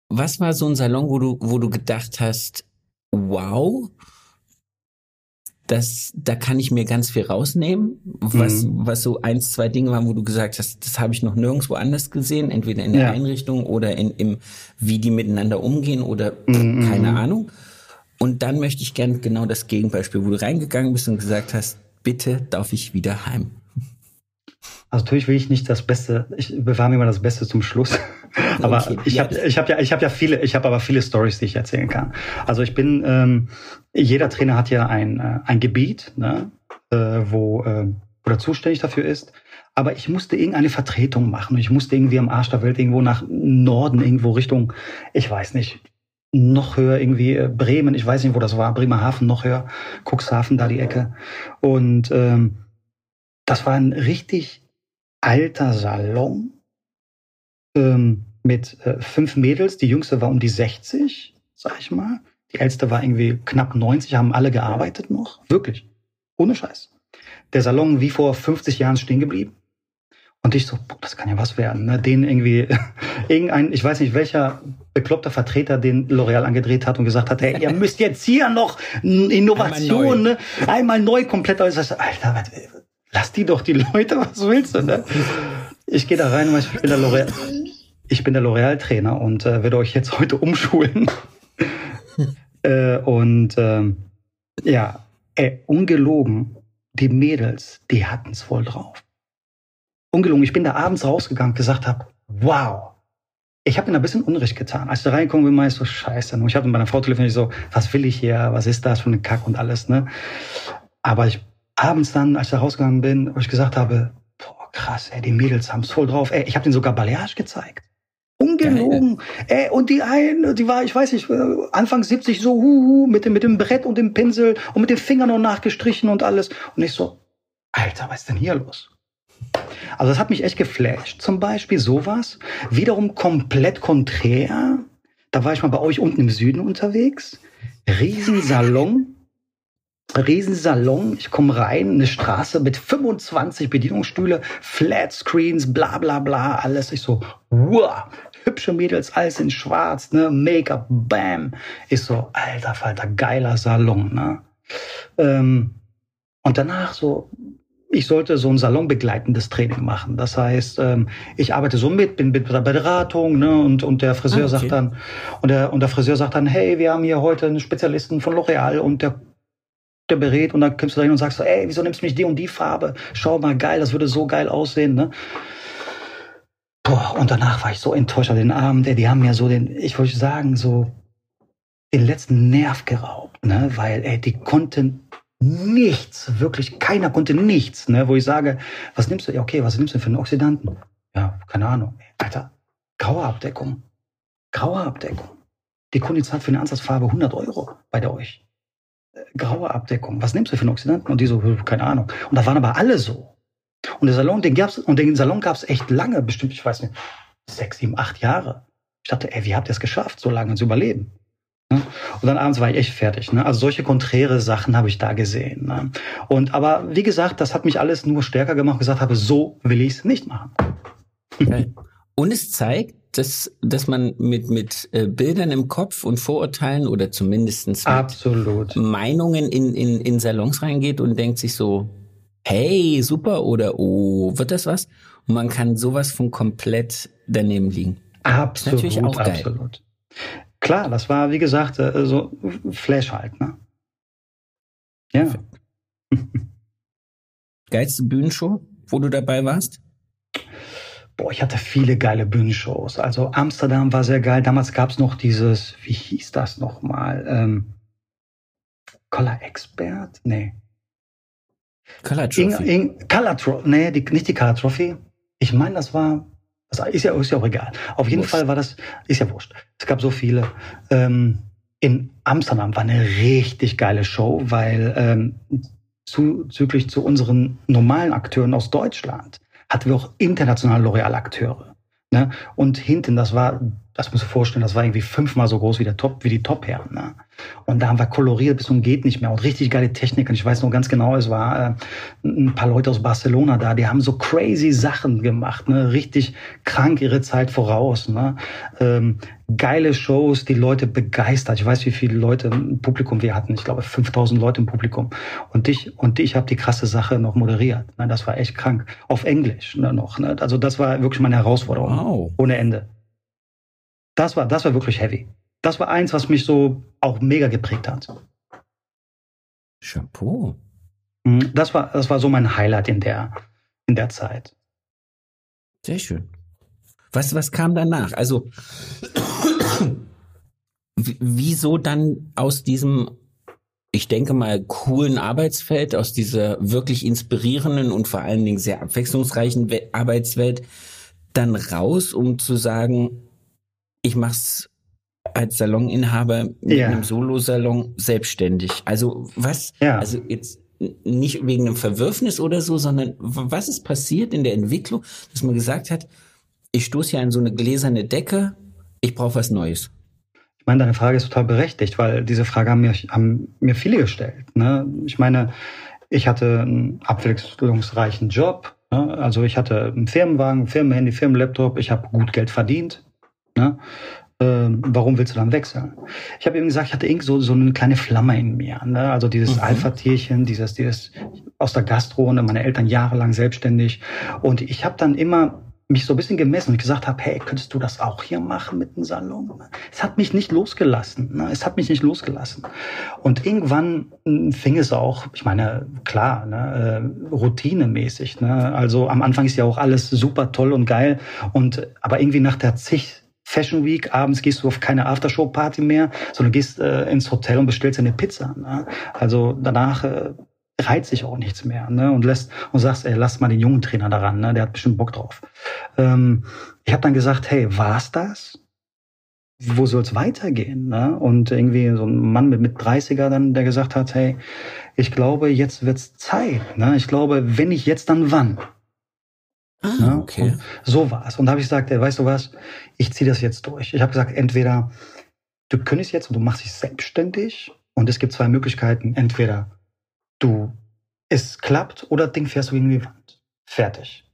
was war so ein Salon, wo du, wo du gedacht hast, wow, das, da kann ich mir ganz viel rausnehmen, was, mhm. was so eins, zwei Dinge waren, wo du gesagt hast, das habe ich noch nirgendwo anders gesehen, entweder in der ja. Einrichtung oder in, im, wie die miteinander umgehen oder mhm. keine mhm. Ahnung. Und dann möchte ich gern genau das Gegenbeispiel, wo du reingegangen bist und gesagt hast, bitte darf ich wieder heim. Also natürlich will ich nicht das Beste, ich bewahre mir immer das Beste zum Schluss. [laughs] aber okay, ich habe ich hab ja ich habe ja viele ich habe aber viele Stories, die ich erzählen kann. Also ich bin ähm, jeder Trainer hat ja ein äh, ein Gebiet, ne, äh, wo äh, wo er zuständig dafür ist. Aber ich musste irgendeine Vertretung machen. Ich musste irgendwie am Arsch der Welt irgendwo nach Norden, irgendwo Richtung, ich weiß nicht, noch höher irgendwie äh, Bremen, ich weiß nicht, wo das war, Bremerhaven noch höher, Cuxhaven da die Ecke. Und ähm, das war ein richtig alter Salon ähm, mit äh, fünf Mädels. Die jüngste war um die 60, sag ich mal. Die älteste war irgendwie knapp 90, haben alle gearbeitet noch. Wirklich. Ohne Scheiß. Der Salon wie vor 50 Jahren stehen geblieben. Und ich so, boah, das kann ja was werden. Ne? Den irgendwie, [laughs] irgendein, ich weiß nicht welcher bekloppter Vertreter den L'Oreal angedreht hat und gesagt hat, hey, ihr [laughs] müsst jetzt hier noch Innovation, einmal neu, ne? einmal neu komplett. Alter, lass die doch die Leute, was willst du, ne? Ich gehe da rein, ich bin der L'Oreal, ich bin der L'Oreal-Trainer und äh, werde euch jetzt [laughs] heute umschulen. [laughs] äh, und ähm, ja, ey, ungelogen, die Mädels, die hatten's voll drauf. Ungelogen, ich bin da abends rausgegangen und gesagt habe, wow, ich habe mir ein bisschen Unrecht getan. Als ich da reingekommen bin, war ich so, scheiße. Und ich habe mit meiner Frau telefoniert, so, was will ich hier, was ist das für ein Kack und alles, ne? Aber ich abends dann, als ich da rausgegangen bin, wo ich gesagt habe, boah, krass, ey, die Mädels haben's voll drauf. Ey, ich habe denen sogar Balayage gezeigt. Ungelogen. Ey, und die eine, die war, ich weiß nicht, Anfang 70 so, huhu, mit dem, mit dem Brett und dem Pinsel und mit den Fingern noch nachgestrichen und alles. Und ich so, Alter, was ist denn hier los? Also das hat mich echt geflasht. Zum Beispiel sowas. Wiederum komplett konträr. Da war ich mal bei euch unten im Süden unterwegs. Riesensalon. Riesensalon. Ich komme rein, eine Straße mit 25 Bedienungsstühle, Flatscreens, bla bla bla, alles. Ich so, wow, hübsche Mädels, alles in schwarz, ne, Make-up, bam. Ich so, alter Falter, geiler Salon, ne. Ähm, und danach so ich sollte so ein salonbegleitendes Training machen. Das heißt, ähm, ich arbeite so mit, bin mit der Beratung, ne, und, und der Friseur ah, okay. sagt dann, und der, und der Friseur sagt dann, hey, wir haben hier heute einen Spezialisten von L'Oreal und der der berät und dann kommst du da hin und sagst so, ey, wieso nimmst du nicht die und die Farbe? Schau mal, geil, das würde so geil aussehen, ne? Boah, und danach war ich so enttäuscht an den Abend, die haben mir so den, ich wollte sagen, so den letzten Nerv geraubt, ne? Weil, ey, die konnten nichts, wirklich keiner konnte nichts, ne, wo ich sage, was nimmst du? Ja, okay, was nimmst du für einen Oxidanten? Ja, keine Ahnung. Alter, graue Abdeckung. Graue Abdeckung. Die Kundin zahlt für eine Ansatzfarbe 100 Euro bei der euch. Äh, graue Abdeckung. Was nimmst du für einen Oxidanten? Und die so, keine Ahnung. Und da waren aber alle so. Und der Salon, den gab's, und den Salon gab's echt lange, bestimmt, ich weiß nicht, sechs, sieben, acht Jahre. Ich dachte, ey, wie habt ihr es geschafft, so lange zu überleben? Ne? Und dann abends war ich echt fertig. Ne? Also solche konträre Sachen habe ich da gesehen. Ne? Und aber wie gesagt, das hat mich alles nur stärker gemacht. Gesagt habe, so will ich es nicht machen. Okay. Und es zeigt, dass, dass man mit, mit äh, Bildern im Kopf und Vorurteilen oder zumindestens Absolut. Meinungen in, in, in Salons reingeht und denkt sich so, hey, super oder oh, wird das was? Und man kann sowas von komplett daneben liegen. Absolut, natürlich auch geil. absolut. Klar, das war, wie gesagt, äh, so Flash halt, ne? Ja. [laughs] Geilste Bühnenshow, wo du dabei warst? Boah, ich hatte viele geile Bühnenshows. Also Amsterdam war sehr geil. Damals gab's noch dieses, wie hieß das nochmal? Ähm, Color Expert? Nee. Color Trophy. In, in, Color Trophy. Nee, die, nicht die Color Trophy. Ich meine, das war das ist ja, ist ja auch egal. Auf jeden wurscht. Fall war das, ist ja wurscht. Es gab so viele. Ähm, in Amsterdam war eine richtig geile Show, weil ähm, zuzüglich zu unseren normalen Akteuren aus Deutschland hatten wir auch internationale L'Oreal-Akteure. Ne? Und hinten, das war, das musst du vorstellen, das war irgendwie fünfmal so groß wie der Top, wie die Top-Herren. Ne? Und da haben wir koloriert bis zum geht nicht mehr und richtig geile Technik. Und ich weiß noch ganz genau, es war äh, ein paar Leute aus Barcelona da, die haben so crazy Sachen gemacht, ne? richtig krank ihre Zeit voraus. Ne? Ähm, geile Shows, die Leute begeistert. Ich weiß, wie viele Leute im Publikum wir hatten. Ich glaube, 5000 Leute im Publikum. Und ich, und ich habe die krasse Sache noch moderiert. Ne? Das war echt krank. Auf Englisch ne, noch. Ne? Also das war wirklich meine Herausforderung. Wow. Ohne Ende. Das war, das war wirklich heavy das war eins, was mich so auch mega geprägt hat. Chapeau. Mhm, das war, das war so mein Highlight in der, in der Zeit. Sehr schön. Was, was kam danach? Also, [coughs] wieso dann aus diesem, ich denke mal, coolen Arbeitsfeld, aus dieser wirklich inspirierenden und vor allen Dingen sehr abwechslungsreichen Arbeitswelt, dann raus, um zu sagen, ich mach's als Saloninhaber mit ja. einem Solosalon selbstständig. Also was? Ja. Also jetzt nicht wegen einem Verwürfnis oder so, sondern was ist passiert in der Entwicklung, dass man gesagt hat, ich stoße hier an so eine gläserne Decke, ich brauche was Neues. Ich meine, deine Frage ist total berechtigt, weil diese Frage haben mir, haben mir viele gestellt. Ne? Ich meine, ich hatte einen abwechslungsreichen Job. Ne? Also ich hatte einen Firmenwagen, Firmenhandy, Firmenlaptop. Ich habe gut Geld verdient. Ne? Ähm, warum willst du dann wechseln? Ich habe eben gesagt, ich hatte irgendwie so, so eine kleine Flamme in mir. Ne? Also dieses mhm. Alpha-Tierchen, dieses, dieses aus der Gastro, ne? meine Eltern jahrelang selbstständig. Und ich habe dann immer mich so ein bisschen gemessen und gesagt habe, hey, könntest du das auch hier machen mit dem Salon? Es hat mich nicht losgelassen. Ne? Es hat mich nicht losgelassen. Und irgendwann hm, fing es auch, ich meine, klar, ne, äh, routinemäßig. Ne? Also am Anfang ist ja auch alles super toll und geil. Und aber irgendwie nach der zig Fashion Week, abends gehst du auf keine Aftershow-Party mehr, sondern gehst äh, ins Hotel und bestellst eine Pizza. Ne? Also danach äh, reizt sich auch nichts mehr ne? und lässt und sagst, ey, lass mal den jungen Trainer daran, ne? der hat bestimmt Bock drauf. Ähm, ich habe dann gesagt, hey, war's das? Wo soll's weitergehen? Ne? Und irgendwie so ein Mann mit, mit 30er dann, der gesagt hat, hey, ich glaube, jetzt wird's Zeit. Ne? Ich glaube, wenn nicht jetzt, dann wann? Ah, ne? okay. Und so war es. Und da habe ich gesagt, weißt du was, ich ziehe das jetzt durch. Ich habe gesagt, entweder du kündigst jetzt und du machst dich selbstständig und es gibt zwei Möglichkeiten. Entweder du, es klappt oder Ding fährst du gegen die Wand. Fertig.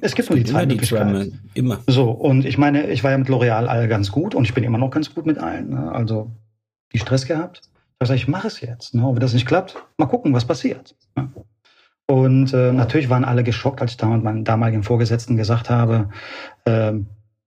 Es gibt es nur die zwei Möglichkeiten. Immer. So, und ich meine, ich war ja mit L'Oreal alle ganz gut und ich bin immer noch ganz gut mit allen. Ne? Also, die Stress gehabt. Ich habe gesagt, ich mache es jetzt. Ne? Und wenn das nicht klappt, mal gucken, was passiert. Ne? Und äh, natürlich waren alle geschockt, als ich damals meinen damaligen Vorgesetzten gesagt habe, äh,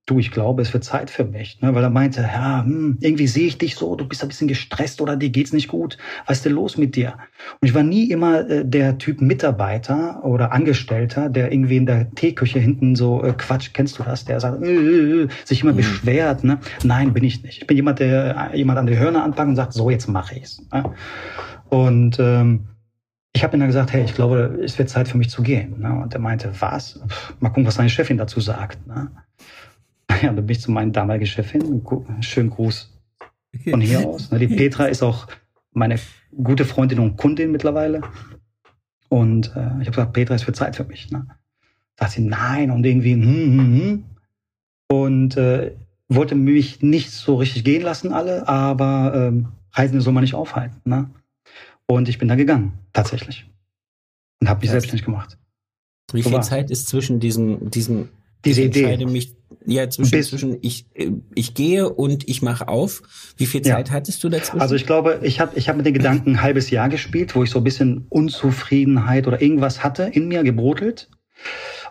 du, ich glaube, es wird Zeit für mich. Ne? Weil er meinte, ja, hm, irgendwie sehe ich dich so, du bist ein bisschen gestresst oder dir geht's nicht gut. Was ist denn los mit dir? Und ich war nie immer äh, der Typ Mitarbeiter oder Angestellter, der irgendwie in der Teeküche hinten so äh, Quatsch, kennst du das? Der sagt, äh, äh, äh sich immer mhm. beschwert. Ne? Nein, bin ich nicht. Ich bin jemand, der äh, jemand an die Hörner anpackt und sagt, so, jetzt mache ich's. Ne? Und ähm, ich habe ihm dann gesagt, hey, ich glaube, es wird Zeit für mich zu gehen. Ne? Und er meinte, was? Mal gucken, was deine Chefin dazu sagt. Ne? [laughs] Ja, dann bin ich zu meiner damaligen Chefin. Schönen Gruß von hier aus. Ne? Die [laughs] Petra ist auch meine gute Freundin und Kundin mittlerweile. Und äh, ich habe gesagt, Petra, es wird Zeit für mich. Ne? Sagt sie, nein, und irgendwie, hm, hm, hm. Und äh, wollte mich nicht so richtig gehen lassen, alle, aber ähm, Reisende soll man nicht aufhalten. Ne? Und ich bin da gegangen, tatsächlich. Und habe mich das selbstständig gemacht. Wie so viel war. Zeit ist zwischen diesem, diesem diese Idee. Mich, ja, zwischen, Bis, zwischen ich, ich gehe und ich mache auf. Wie viel Zeit ja. hattest du dazwischen? Also ich glaube, ich habe ich hab mit den Gedanken ein halbes Jahr gespielt, wo ich so ein bisschen Unzufriedenheit oder irgendwas hatte in mir gebrodelt.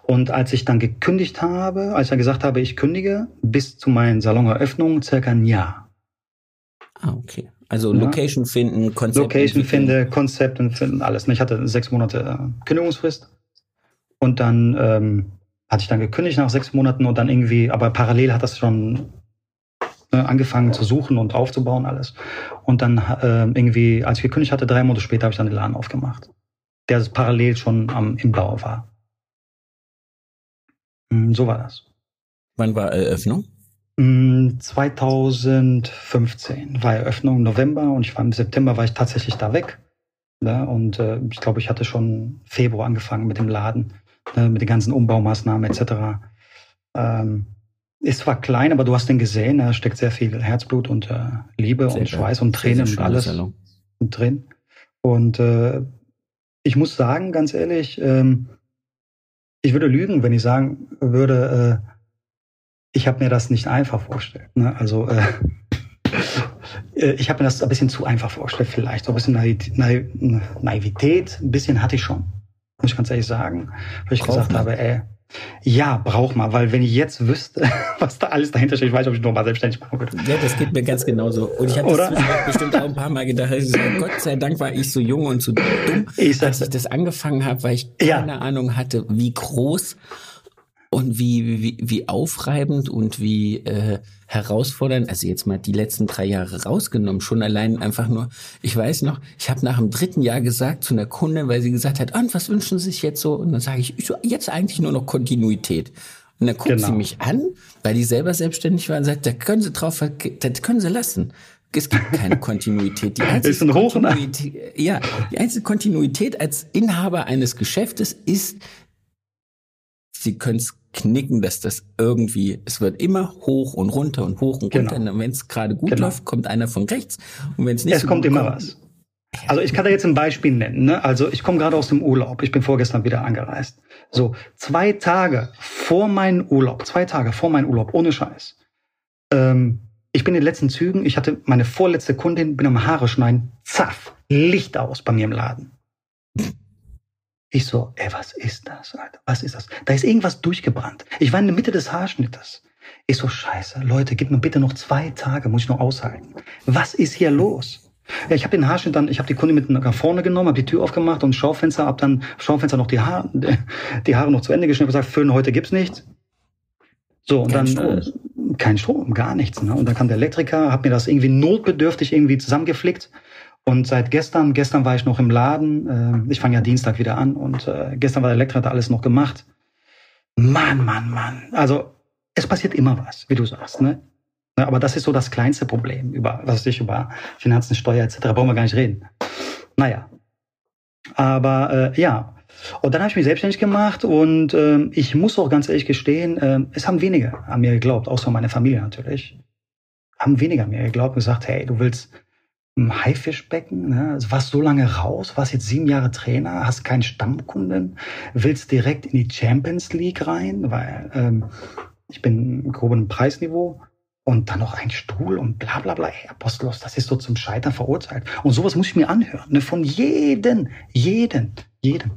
Und als ich dann gekündigt habe, als ich dann gesagt habe, ich kündige, bis zu meinen Saloneröffnungen circa ein Jahr. Ah, okay. Also ja. Location finden, Konzept Location finde, Konzept finden, alles. Ich hatte sechs Monate äh, Kündigungsfrist und dann ähm, hatte ich dann gekündigt nach sechs Monaten und dann irgendwie, aber parallel hat das schon ne, angefangen zu suchen und aufzubauen alles. Und dann äh, irgendwie, als ich gekündigt hatte, drei Monate später habe ich dann den Laden aufgemacht, der parallel schon am im Bau war. Hm, so war das. Wann war Eröffnung? 2015 mm, war Eröffnung November und ich war im September war ich tatsächlich da weg. Ne? Und äh, ich glaube, ich hatte schon Februar angefangen mit dem Laden, ne? mit den ganzen Umbaumaßnahmen etc. Ähm, ist zwar klein, aber du hast den gesehen, da steckt sehr viel Herzblut und äh, Liebe sehr und Schweiß und Tränen und alles drin. Und äh, ich muss sagen, ganz ehrlich, ähm, ich würde lügen, wenn ich sagen würde, äh, ich habe mir das nicht einfach vorgestellt. Ne? Also äh, [laughs] äh, ich habe mir das ein bisschen zu einfach vorgestellt, vielleicht. So ein bisschen Naivität, ein bisschen hatte ich schon, muss ich ganz ehrlich sagen. Weil ich Brauch gesagt man. habe, ey, ja, brauch mal, weil wenn ich jetzt wüsste, [laughs] was da alles dahinter steht, ich weiß, ob ich nochmal selbstständig machen würde. Ja, das geht mir ganz genauso. Und ich habe das bestimmt auch ein paar Mal gedacht, also Gott sei Dank war ich so jung und so dumm, ich als ich das angefangen habe, weil ich keine ja. Ahnung hatte, wie groß und wie, wie, wie aufreibend und wie äh, herausfordernd, also jetzt mal die letzten drei Jahre rausgenommen, schon allein einfach nur, ich weiß noch, ich habe nach dem dritten Jahr gesagt zu einer Kundin, weil sie gesagt hat, und was wünschen Sie sich jetzt so? Und dann sage ich, ich so, jetzt eigentlich nur noch Kontinuität. Und dann guckt genau. sie mich an, weil die selber selbstständig war und sagt, da können Sie drauf, das können Sie lassen. Es gibt keine [laughs] Kontinuität. Die einzige ist ein Kontinuität, ja, die einzige Kontinuität als Inhaber eines Geschäftes ist, Sie können es knicken, dass das irgendwie, es wird immer hoch und runter und hoch und runter. Genau. Und wenn es gerade gut genau. läuft, kommt einer von rechts. Und wenn es nicht es so kommt immer kommt, was. Also ich kann da jetzt ein Beispiel nennen. Ne? Also ich komme gerade aus dem Urlaub. Ich bin vorgestern wieder angereist. So zwei Tage vor meinem Urlaub, zwei Tage vor meinem Urlaub, ohne Scheiß. Ähm, ich bin in den letzten Zügen. Ich hatte meine vorletzte Kundin, bin am Haare schneiden. Zaff, Licht aus bei mir im Laden. Ich so, ey, was ist das, Alter? Was ist das? Da ist irgendwas durchgebrannt. Ich war in der Mitte des Haarschnittes. Ich so, scheiße, Leute, gib mir bitte noch zwei Tage, muss ich noch aushalten. Was ist hier los? Ja, ich habe den Haarschnitt dann, ich habe die Kunde mit nach vorne genommen, habe die Tür aufgemacht und Schaufenster, hab dann Schaufenster noch die Haare, [laughs] die Haare noch zu Ende geschnitten und gesagt, Föhn, heute gibt's nichts. So, und kein dann Strom. Äh, kein Strom, gar nichts. Ne? Und dann kam der Elektriker, hat mir das irgendwie notbedürftig irgendwie zusammengeflickt. Und seit gestern, gestern war ich noch im Laden, äh, ich fange ja Dienstag wieder an und äh, gestern war der Elektriker, hat alles noch gemacht. Mann, Mann, Mann. Also es passiert immer was, wie du sagst. Ne? Aber das ist so das kleinste Problem, über was ich über Finanzen, Steuer etc. brauchen wir gar nicht reden. Naja. Aber äh, ja. Und dann habe ich mich selbstständig gemacht und äh, ich muss auch ganz ehrlich gestehen, äh, es haben wenige an mir geglaubt, außer meine Familie natürlich. Haben weniger an mir geglaubt und gesagt, hey, du willst im Haifischbecken, ne? also warst so lange raus, warst jetzt sieben Jahre Trainer, hast keinen Stammkunden, willst direkt in die Champions League rein, weil ähm, ich bin im groben Preisniveau und dann noch ein Stuhl und bla bla bla. Hey, Apostolos, das ist so zum Scheitern verurteilt. Und sowas muss ich mir anhören, ne? von jedem, jedem, jedem.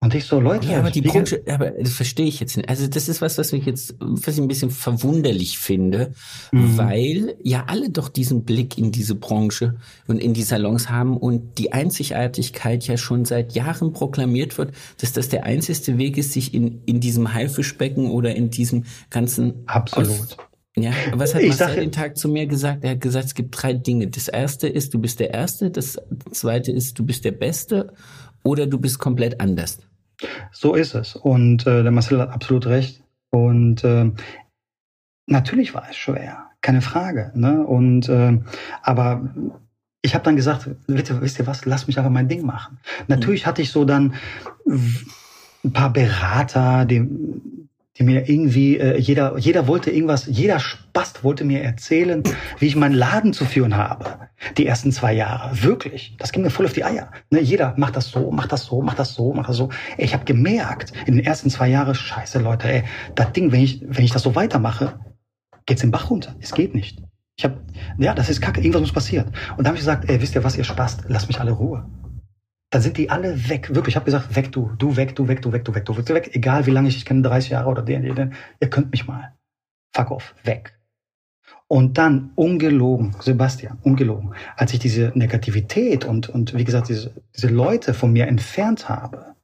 Und ich so, Leute. Ja, aber die Branche, aber das verstehe ich jetzt nicht. Also das ist was, was mich jetzt, was ich ein bisschen verwunderlich finde, mhm. weil ja alle doch diesen Blick in diese Branche und in die Salons haben und die Einzigartigkeit ja schon seit Jahren proklamiert wird, dass das der einzigste Weg ist, sich in, in diesem Haifischbecken oder in diesem ganzen Absolut. Aus, ja, was hat Marcel den Tag zu mir gesagt? Er hat gesagt, es gibt drei Dinge. Das erste ist, du bist der Erste. Das zweite ist, du bist der Beste oder du bist komplett anders. So ist es. Und äh, der Marcel hat absolut recht. Und äh, natürlich war es schwer, keine Frage. Ne? Und äh, aber ich habe dann gesagt, bitte, wisst ihr was, lass mich einfach mein Ding machen. Natürlich hatte ich so dann ein paar Berater, die die mir irgendwie, äh, jeder, jeder wollte irgendwas, jeder Spast wollte mir erzählen, wie ich meinen Laden zu führen habe. Die ersten zwei Jahre. Wirklich. Das ging mir voll auf die Eier. Ne, jeder macht das so, macht das so, macht das so, macht das so. Ey, ich habe gemerkt, in den ersten zwei Jahren, scheiße Leute, ey, das Ding, wenn ich, wenn ich das so weitermache, geht's den Bach runter. Es geht nicht. Ich habe, ja, das ist kacke, irgendwas muss passieren. Und da habe ich gesagt, ey, wisst ihr was, ihr Spast, lasst mich alle Ruhe dann sind die alle weg. Wirklich, ich habe gesagt, weg du, du weg, du weg, du weg, du weg, du weg, du weg. Egal wie lange ich, ich kenne 30 Jahre oder den, den, ihr könnt mich mal. Fuck off, weg. Und dann ungelogen, Sebastian, ungelogen, als ich diese Negativität und, und wie gesagt, diese, diese Leute von mir entfernt habe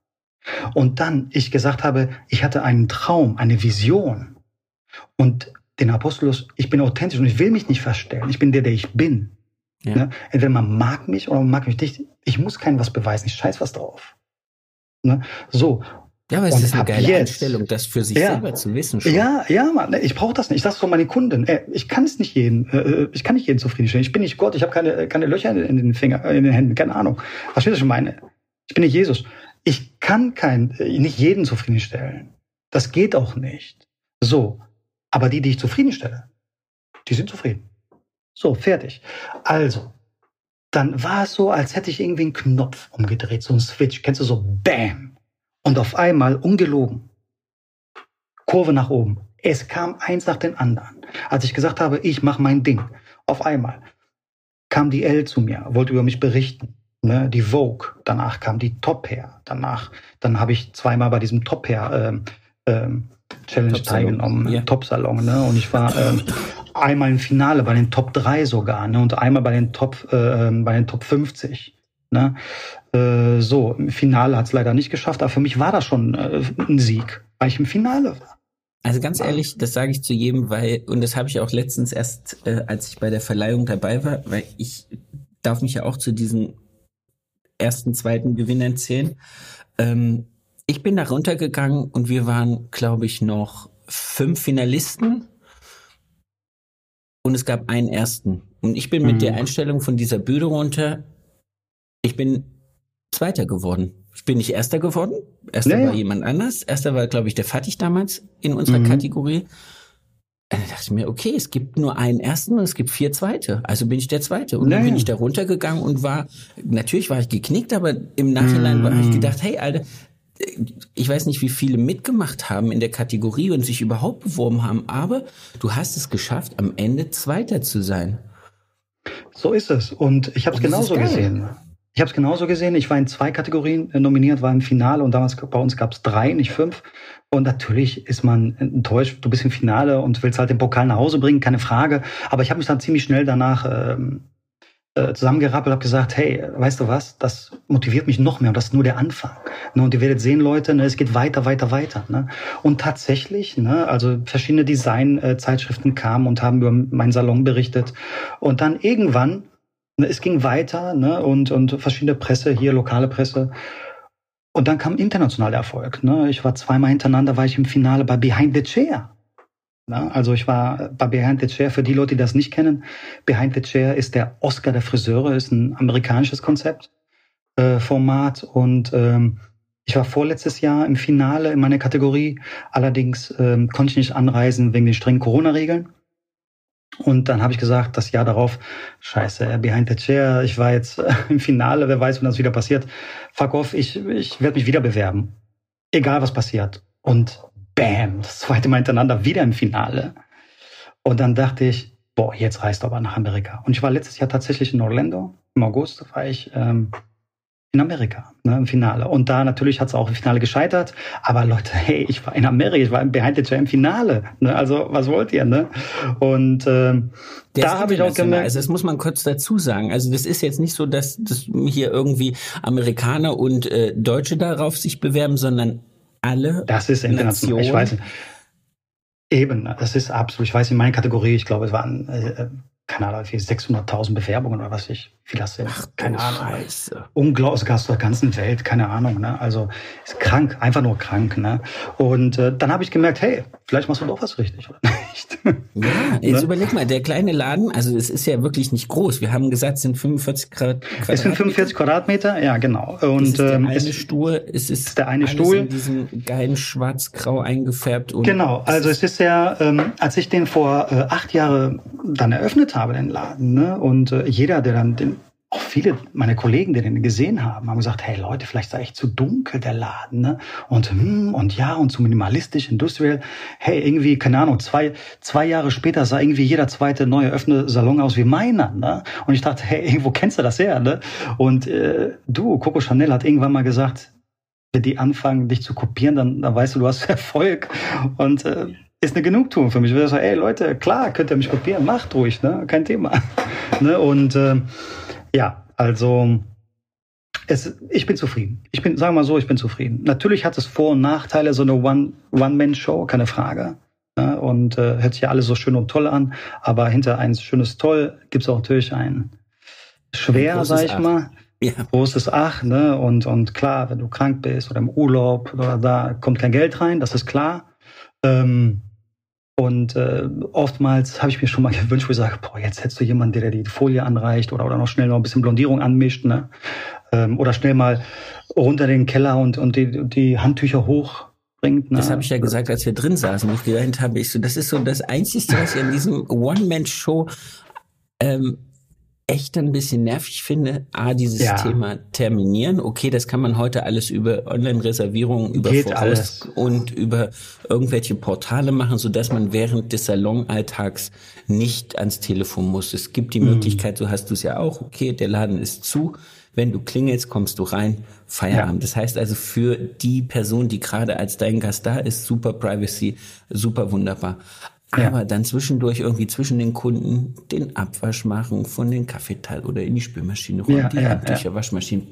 und dann ich gesagt habe, ich hatte einen Traum, eine Vision und den Apostelus, ich bin authentisch und ich will mich nicht verstellen, ich bin der, der ich bin. Ja. Ne? Entweder man mag mich oder man mag mich nicht. Ich muss keinem was beweisen. Ich scheiß was drauf. Ne? So. Ja, aber es ist eine geile jetzt, Einstellung, das für sich ja, selber zu wissen. Schon. Ja, ja, Mann, ne, ich brauche das nicht. Ich sage so meine Kunden. Ey, ich kann es nicht jeden, äh, ich kann nicht jeden zufriedenstellen. Ich bin nicht Gott. Ich habe keine, keine Löcher in den Finger, in den Händen. Keine Ahnung. Verstehst du, was ich meine? Ich bin nicht Jesus. Ich kann kein, äh, nicht jeden zufriedenstellen. Das geht auch nicht. So. Aber die, die ich zufriedenstelle, die sind zufrieden. So, fertig. Also, dann war es so, als hätte ich irgendwie einen Knopf umgedreht, so ein Switch. Kennst du so, bam. Und auf einmal, ungelogen, Kurve nach oben. Es kam eins nach dem anderen. Als ich gesagt habe, ich mache mein Ding, auf einmal kam die L zu mir, wollte über mich berichten. Ne, die Vogue, danach kam die Top Hair, danach, dann habe ich zweimal bei diesem Top Hair ähm, ähm, Challenge teilgenommen, ja. Top Salon, ne? Und ich war ähm, einmal im Finale bei den Top 3 sogar, ne? Und einmal bei den Top, äh, bei den Top 50. Ne? Äh, so, im Finale hat es leider nicht geschafft, aber für mich war das schon äh, ein Sieg, weil ich im Finale war. Also ganz ehrlich, das sage ich zu jedem, weil, und das habe ich auch letztens erst, äh, als ich bei der Verleihung dabei war, weil ich darf mich ja auch zu diesen ersten, zweiten Gewinnern zählen. Ähm, ich bin da runtergegangen und wir waren, glaube ich, noch fünf Finalisten und es gab einen ersten. Und ich bin mhm. mit der Einstellung von dieser Bühne runter, ich bin Zweiter geworden. Ich bin nicht Erster geworden. Erster naja. war jemand anders. Erster war, glaube ich, der Fatih damals in unserer mhm. Kategorie. Und dann dachte ich mir, okay, es gibt nur einen Ersten und es gibt vier Zweite. Also bin ich der Zweite. Und naja. dann bin ich da runtergegangen und war, natürlich war ich geknickt, aber im Nachhinein mhm. habe ich gedacht, hey, Alter, ich weiß nicht, wie viele mitgemacht haben in der Kategorie und sich überhaupt beworben haben, aber du hast es geschafft, am Ende Zweiter zu sein. So ist es. Und ich habe es genauso gesehen. Ich habe es genauso gesehen. Ich war in zwei Kategorien nominiert, war im Finale und damals bei uns gab es drei, nicht fünf. Und natürlich ist man enttäuscht. Du bist im Finale und willst halt den Pokal nach Hause bringen, keine Frage. Aber ich habe mich dann ziemlich schnell danach ähm, äh, zusammengerappelt, habe gesagt, hey, weißt du was, das motiviert mich noch mehr und das ist nur der Anfang. Ne? Und ihr werdet sehen, Leute, ne, es geht weiter, weiter, weiter. Ne? Und tatsächlich, also verschiedene Design-Zeitschriften kamen und haben über meinen Salon berichtet. Und dann irgendwann, es ging weiter und, und verschiedene Presse, hier lokale Presse. Und dann kam internationaler Erfolg. Ich war zweimal hintereinander, war ich im Finale bei Behind the Chair. Na, also ich war bei Behind the Chair, für die Leute, die das nicht kennen, Behind the Chair ist der Oscar der Friseure, ist ein amerikanisches Konzept, äh, Format und ähm, ich war vorletztes Jahr im Finale in meiner Kategorie, allerdings ähm, konnte ich nicht anreisen wegen den strengen Corona-Regeln. Und dann habe ich gesagt, das Jahr darauf, scheiße, Behind the Chair, ich war jetzt äh, im Finale, wer weiß, wann das wieder passiert. Fuck off, ich, ich werde mich wieder bewerben. Egal was passiert. Und bam, das zweite Mal hintereinander wieder im Finale. Und dann dachte ich, boah, jetzt reist du aber nach Amerika. Und ich war letztes Jahr tatsächlich in Orlando. Im August war ich ähm, in Amerika ne, im Finale. Und da natürlich hat es auch im Finale gescheitert. Aber Leute, [laughs] hey, ich war in Amerika, ich war im Behind the Chair im Finale. Ne? Also was wollt ihr? Ne? Und ähm, da habe ich auch gemerkt. Also das muss man kurz dazu sagen. Also das ist jetzt nicht so, dass, dass hier irgendwie Amerikaner und äh, Deutsche darauf sich bewerben, sondern alle Das ist international. Ich weiß nicht. Eben, das ist absolut. Ich weiß in meiner Kategorie, ich glaube, es waren äh, keine Ahnung, 600.000 Bewerbungen oder was ich, wie das sind. Ach, keine Ahnung. Scheiße. Unglaublich, aus der ganzen Welt, keine Ahnung. Ne? Also ist krank, einfach nur krank. Ne? Und äh, dann habe ich gemerkt, hey, vielleicht machst du doch was richtig, oder [laughs] nicht? Ja, jetzt ne? überleg mal, der kleine Laden, also es ist ja wirklich nicht groß. Wir haben gesagt, es sind 45 Quadratmeter. Es sind 45 Quadratmeter, ja, genau. Und es ist der ähm, eine es Stuhl, es ist der eine Stuhl. in diesem geilen schwarz-grau eingefärbt. Genau, also es ist ja, ähm, als ich den vor äh, acht Jahren dann eröffnet habe, den Laden. Ne? Und äh, jeder, der dann, den, auch viele meiner Kollegen, die den gesehen haben, haben gesagt, hey Leute, vielleicht sei echt zu dunkel der Laden. Ne? Und hm, und ja, und zu minimalistisch, industrial. Hey, irgendwie, keine Ahnung, zwei, zwei Jahre später sah irgendwie jeder zweite neue öffne Salon aus wie meiner. Ne? Und ich dachte, hey, irgendwo kennst du das her? Ne? Und äh, du, Coco Chanel hat irgendwann mal gesagt, wenn die anfangen, dich zu kopieren, dann, dann weißt du, du hast [laughs] Erfolg. Und äh, ist eine Genugtuung für mich. Ich würde sagen, ey Leute, klar, könnt ihr mich kopieren, macht ruhig, ne? kein Thema. [laughs] ne? Und äh, ja, also es, ich bin zufrieden. Ich bin, sagen wir mal so, ich bin zufrieden. Natürlich hat es Vor- und Nachteile, so eine One-Man-Show, keine Frage. Ne? Und äh, hört sich ja alles so schön und toll an, aber hinter ein schönes Toll gibt es auch natürlich ein schwer, ein sag ich Ach. mal. Ja. Großes Ach, ne? Und, und klar, wenn du krank bist oder im Urlaub oder da kommt kein Geld rein, das ist klar. Ähm, und äh, oftmals habe ich mir schon mal gewünscht, wo ich sage, boah, jetzt hättest du jemanden, der dir die Folie anreicht oder, oder noch schnell noch ein bisschen Blondierung anmischt, ne? Ähm, oder schnell mal runter den Keller und, und die, die Handtücher hoch bringt. Ne? Das habe ich ja gesagt, als wir drin saßen, wo ich gedacht habe, ich so, das ist so das Einzige, was ich an diesem One-Man-Show ähm, echt ein bisschen nervig finde, a, dieses ja. Thema terminieren. Okay, das kann man heute alles über Online-Reservierungen, über Geht Voraus alles. und über irgendwelche Portale machen, so dass man während des Salonalltags nicht ans Telefon muss. Es gibt die mhm. Möglichkeit, so hast du es ja auch, okay, der Laden ist zu. Wenn du klingelst, kommst du rein, Feierabend. Ja. Das heißt also für die Person, die gerade als dein Gast da ist, super Privacy, super wunderbar. Aber ja. dann zwischendurch irgendwie zwischen den Kunden den Abwasch machen von den Kaffeeteil oder in die Spülmaschine räumen, ja, die ja, Handtücher, ja. Waschmaschine.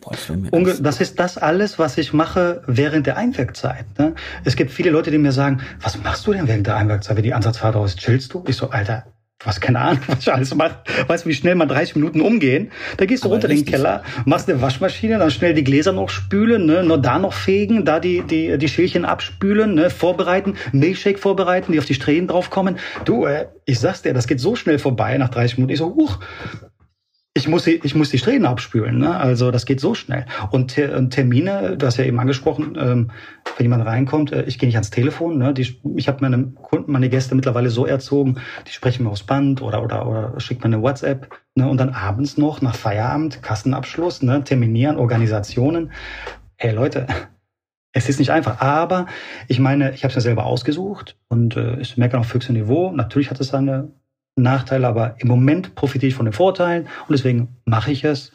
Boah, das, das ist das alles, was ich mache während der Einwirkzeit. Ne? Es gibt viele Leute, die mir sagen, was machst du denn während der Einwirkzeit, wenn die Ansatzfahrt aus chillst du? Ich so, Alter, hast keine Ahnung, was ich alles mache. Weißt du, wie schnell mal 30 Minuten umgehen? Da gehst du Aber runter in den Keller, machst eine Waschmaschine, dann schnell die Gläser noch spülen, ne, nur da noch fegen, da die, die, die Schälchen abspülen, ne, vorbereiten, Milchshake vorbereiten, die auf die Strähnen draufkommen. Du, äh, ich sag's dir, das geht so schnell vorbei nach 30 Minuten. Ich so, huch, ich muss, die, ich muss die Strähnen abspülen. Ne? Also das geht so schnell. Und Termine, du hast ja eben angesprochen, ähm, wenn jemand reinkommt, äh, ich gehe nicht ans Telefon. Ne? Die, ich habe meine Kunden, meine Gäste mittlerweile so erzogen, die sprechen mir aufs Band oder, oder, oder schickt mir eine WhatsApp. Ne? Und dann abends noch nach Feierabend, Kassenabschluss, ne? terminieren, Organisationen. Hey Leute, es ist nicht einfach, aber ich meine, ich habe es mir selber ausgesucht und äh, ich merke auf höchstem Niveau. Natürlich hat es seine Nachteile, aber im Moment profitiere ich von den Vorteilen und deswegen mache ich es.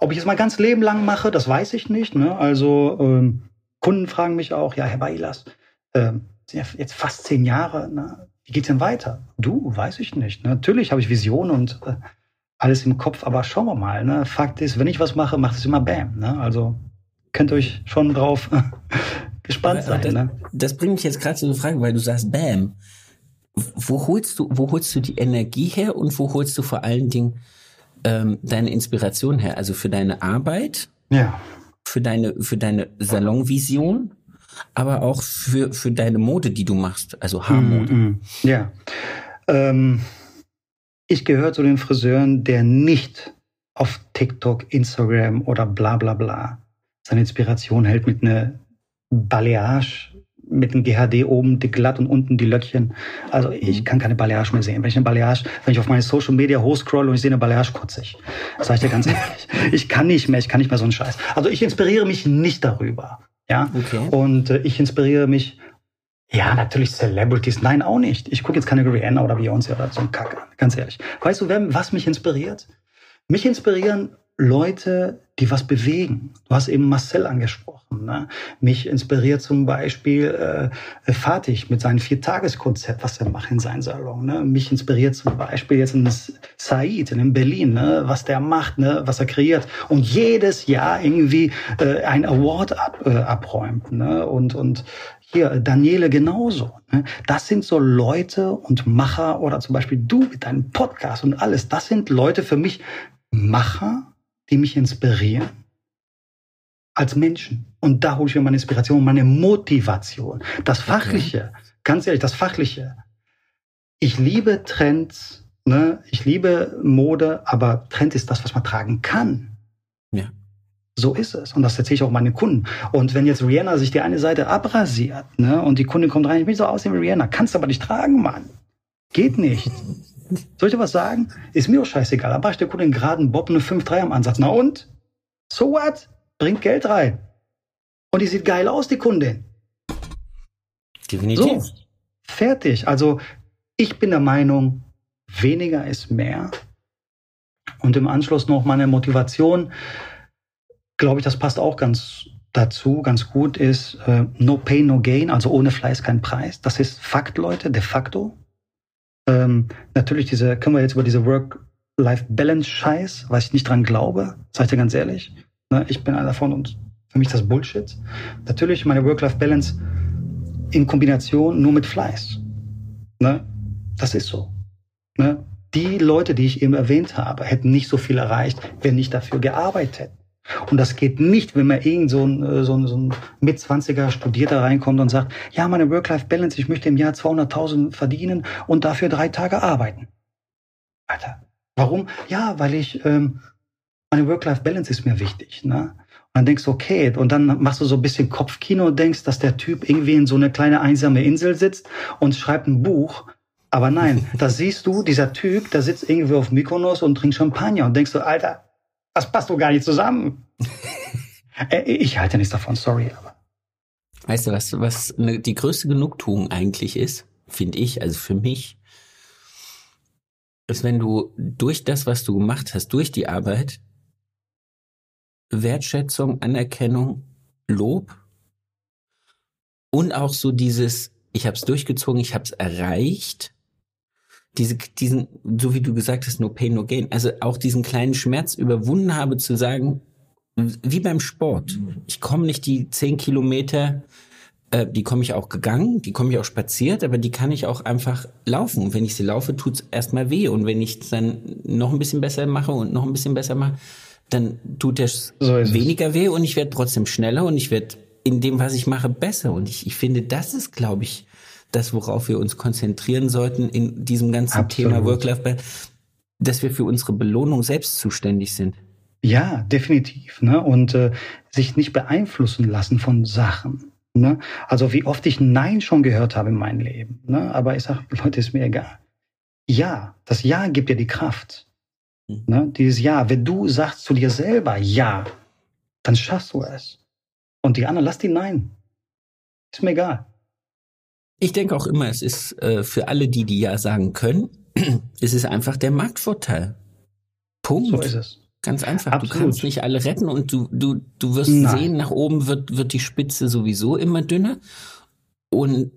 Ob ich es mein ganzes Leben lang mache, das weiß ich nicht. Ne? Also ähm, Kunden fragen mich auch, ja, Herr Bailas, äh, sind ja jetzt fast zehn Jahre, ne? wie geht's denn weiter? Du, weiß ich nicht. Ne? Natürlich habe ich Visionen und äh, alles im Kopf, aber schauen wir mal. Ne? Fakt ist, wenn ich was mache, macht es immer Bam. Ne? Also könnt ihr euch schon drauf [laughs] gespannt sein. Das, ne? das bringt mich jetzt gerade zu einer Frage, weil du sagst Bam wo holst du, wo holst du die Energie her und wo holst du vor allen Dingen ähm, deine Inspiration her? Also für deine Arbeit, ja. für deine, für deine Salonvision, aber auch für, für deine Mode, die du machst, also Haarmode. Mm, mm, ja. Ähm, ich gehöre zu den Friseuren, der nicht auf TikTok, Instagram oder bla bla bla seine Inspiration hält mit einer Balayage mit dem GHD oben dick glatt und unten die Löckchen. Also ich mhm. kann keine Balayage mehr sehen. Wenn ich eine Balayage, wenn ich auf meine Social Media hochscroll und ich sehe eine Balayage, kotze ich. Das sage ich dir ganz [laughs] ehrlich. Ich kann nicht mehr, ich kann nicht mehr so einen Scheiß. Also ich inspiriere mich nicht darüber. Ja. Okay. Und äh, ich inspiriere mich ja, natürlich Celebrities. Nein, auch nicht. Ich gucke jetzt keine Rihanna oder Beyoncé oder so ein Kack an. Ganz ehrlich. Weißt du, wer, was mich inspiriert? Mich inspirieren Leute, die was bewegen. Du hast eben Marcel angesprochen. Ne? Mich inspiriert zum Beispiel äh, Fatih mit seinem Viertageskonzept, was er macht in seinem Salon. Ne? Mich inspiriert zum Beispiel jetzt ein Said in Berlin, ne? was der macht, ne? was er kreiert und jedes Jahr irgendwie äh, ein Award ab, äh, abräumt. Ne? Und, und hier, Daniele genauso. Ne? Das sind so Leute und Macher oder zum Beispiel du mit deinem Podcast und alles. Das sind Leute für mich Macher, die mich inspirieren als Menschen. Und da hole ich mir meine Inspiration, meine Motivation. Das Fachliche, okay. ganz ehrlich, das Fachliche. Ich liebe Trends, ne? ich liebe Mode, aber Trend ist das, was man tragen kann. Ja. So ist es. Und das erzähle ich auch meinen Kunden. Und wenn jetzt Rihanna sich die eine Seite abrasiert, ne, und die Kundin kommt rein, ich will so aussehen wie Rihanna, kannst du aber nicht tragen, Mann. Geht nicht. Soll ich dir was sagen? Ist mir auch scheißegal. Da mache ich der Kunde einen geraden Bob eine 5-3 am Ansatz. Na und? So what? Bringt Geld rein. Und die sieht geil aus, die Kundin. Definitiv. So, fertig. Also ich bin der Meinung, weniger ist mehr. Und im Anschluss noch meine Motivation, glaube ich, das passt auch ganz dazu, ganz gut, ist äh, no pain, no gain, also ohne Fleiß kein Preis. Das ist Fakt, Leute, de facto. Ähm, natürlich diese, können wir jetzt über diese Work-Life-Balance-Scheiß, was ich nicht dran glaube, sag ich dir ganz ehrlich. Ne, ich bin einer davon und für mich das Bullshit. Natürlich meine Work-Life-Balance in Kombination nur mit Fleiß. Ne? Das ist so. Ne? Die Leute, die ich eben erwähnt habe, hätten nicht so viel erreicht, wenn nicht dafür gearbeitet. Und das geht nicht, wenn man irgend so ein, äh, so ein, so ein Mitzwanziger Studierter reinkommt und sagt, ja, meine Work-Life-Balance, ich möchte im Jahr 200.000 verdienen und dafür drei Tage arbeiten. Alter, warum? Ja, weil ich, ähm, meine Work-Life-Balance ist mir wichtig. Ne? dann denkst du, okay, und dann machst du so ein bisschen Kopfkino und denkst, dass der Typ irgendwie in so eine kleine einsame Insel sitzt und schreibt ein Buch. Aber nein, [laughs] da siehst du, dieser Typ, der sitzt irgendwie auf Mykonos und trinkt Champagner und denkst du, Alter, das passt doch gar nicht zusammen. [laughs] Äh, ich halte nichts davon, sorry, aber. Weißt du, was, was ne, die größte Genugtuung eigentlich ist, finde ich, also für mich, ist, wenn du durch das, was du gemacht hast, durch die Arbeit, Wertschätzung, Anerkennung, Lob und auch so dieses, ich habe es durchgezogen, ich habe es erreicht, diese, diesen, so wie du gesagt hast, no pain, no gain, also auch diesen kleinen Schmerz überwunden habe zu sagen, wie beim Sport. Ich komme nicht die zehn Kilometer, äh, die komme ich auch gegangen, die komme ich auch spaziert, aber die kann ich auch einfach laufen. Und wenn ich sie laufe, tut's erstmal weh. Und wenn ich es dann noch ein bisschen besser mache und noch ein bisschen besser mache, dann tut es so weniger es. weh und ich werde trotzdem schneller und ich werde in dem, was ich mache, besser. Und ich, ich finde, das ist, glaube ich, das, worauf wir uns konzentrieren sollten in diesem ganzen Absolut. Thema Work-Life, dass wir für unsere Belohnung selbst zuständig sind. Ja, definitiv. Ne? Und äh, sich nicht beeinflussen lassen von Sachen. Ne? Also wie oft ich Nein schon gehört habe in meinem Leben. Ne? Aber ich sage, [laughs] Leute, ist mir egal. Ja, das Ja gibt dir die Kraft. Mhm. Ne? Dieses Ja, wenn du sagst zu dir selber Ja, dann schaffst du es. Und die anderen, lass die Nein. Ist mir egal. Ich denke auch immer, es ist äh, für alle, die die Ja sagen können, [clears throat] es ist einfach der Marktvorteil. Punkt. So ist es. Ganz einfach. Absolut. Du kannst nicht alle retten und du, du, du wirst Nein. sehen, nach oben wird, wird die Spitze sowieso immer dünner. Und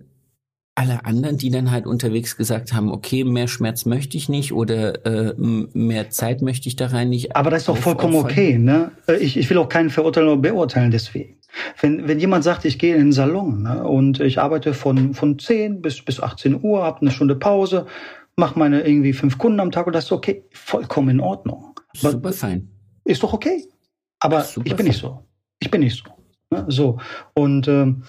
alle anderen, die dann halt unterwegs gesagt haben, okay, mehr Schmerz möchte ich nicht oder äh, mehr Zeit möchte ich da rein nicht. Aber das ist doch vollkommen okay, ne? Äh, ich, ich will auch keinen verurteilen oder beurteilen deswegen. Wenn, wenn jemand sagt, ich gehe in den Salon ne, und ich arbeite von, von 10 bis, bis 18 Uhr, habe eine Stunde Pause, mache meine irgendwie fünf Kunden am Tag und das ist okay, vollkommen in Ordnung. Super fein. Ist doch okay. Aber Super ich bin fein. nicht so. Ich bin nicht so. Ne? So. Und ähm,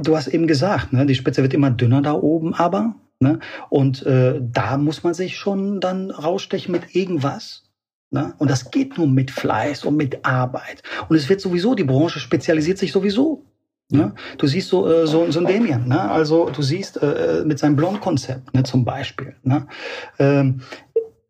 du hast eben gesagt, ne, die Spitze wird immer dünner da oben, aber. Ne? Und äh, da muss man sich schon dann rausstechen mit irgendwas. Ne? Und das geht nur mit Fleiß und mit Arbeit. Und es wird sowieso, die Branche spezialisiert sich sowieso. Ne? Du siehst so, äh, so, so ein Damien, ne? also du siehst äh, mit seinem Blond-Konzept ne, zum Beispiel. Ne? Ähm,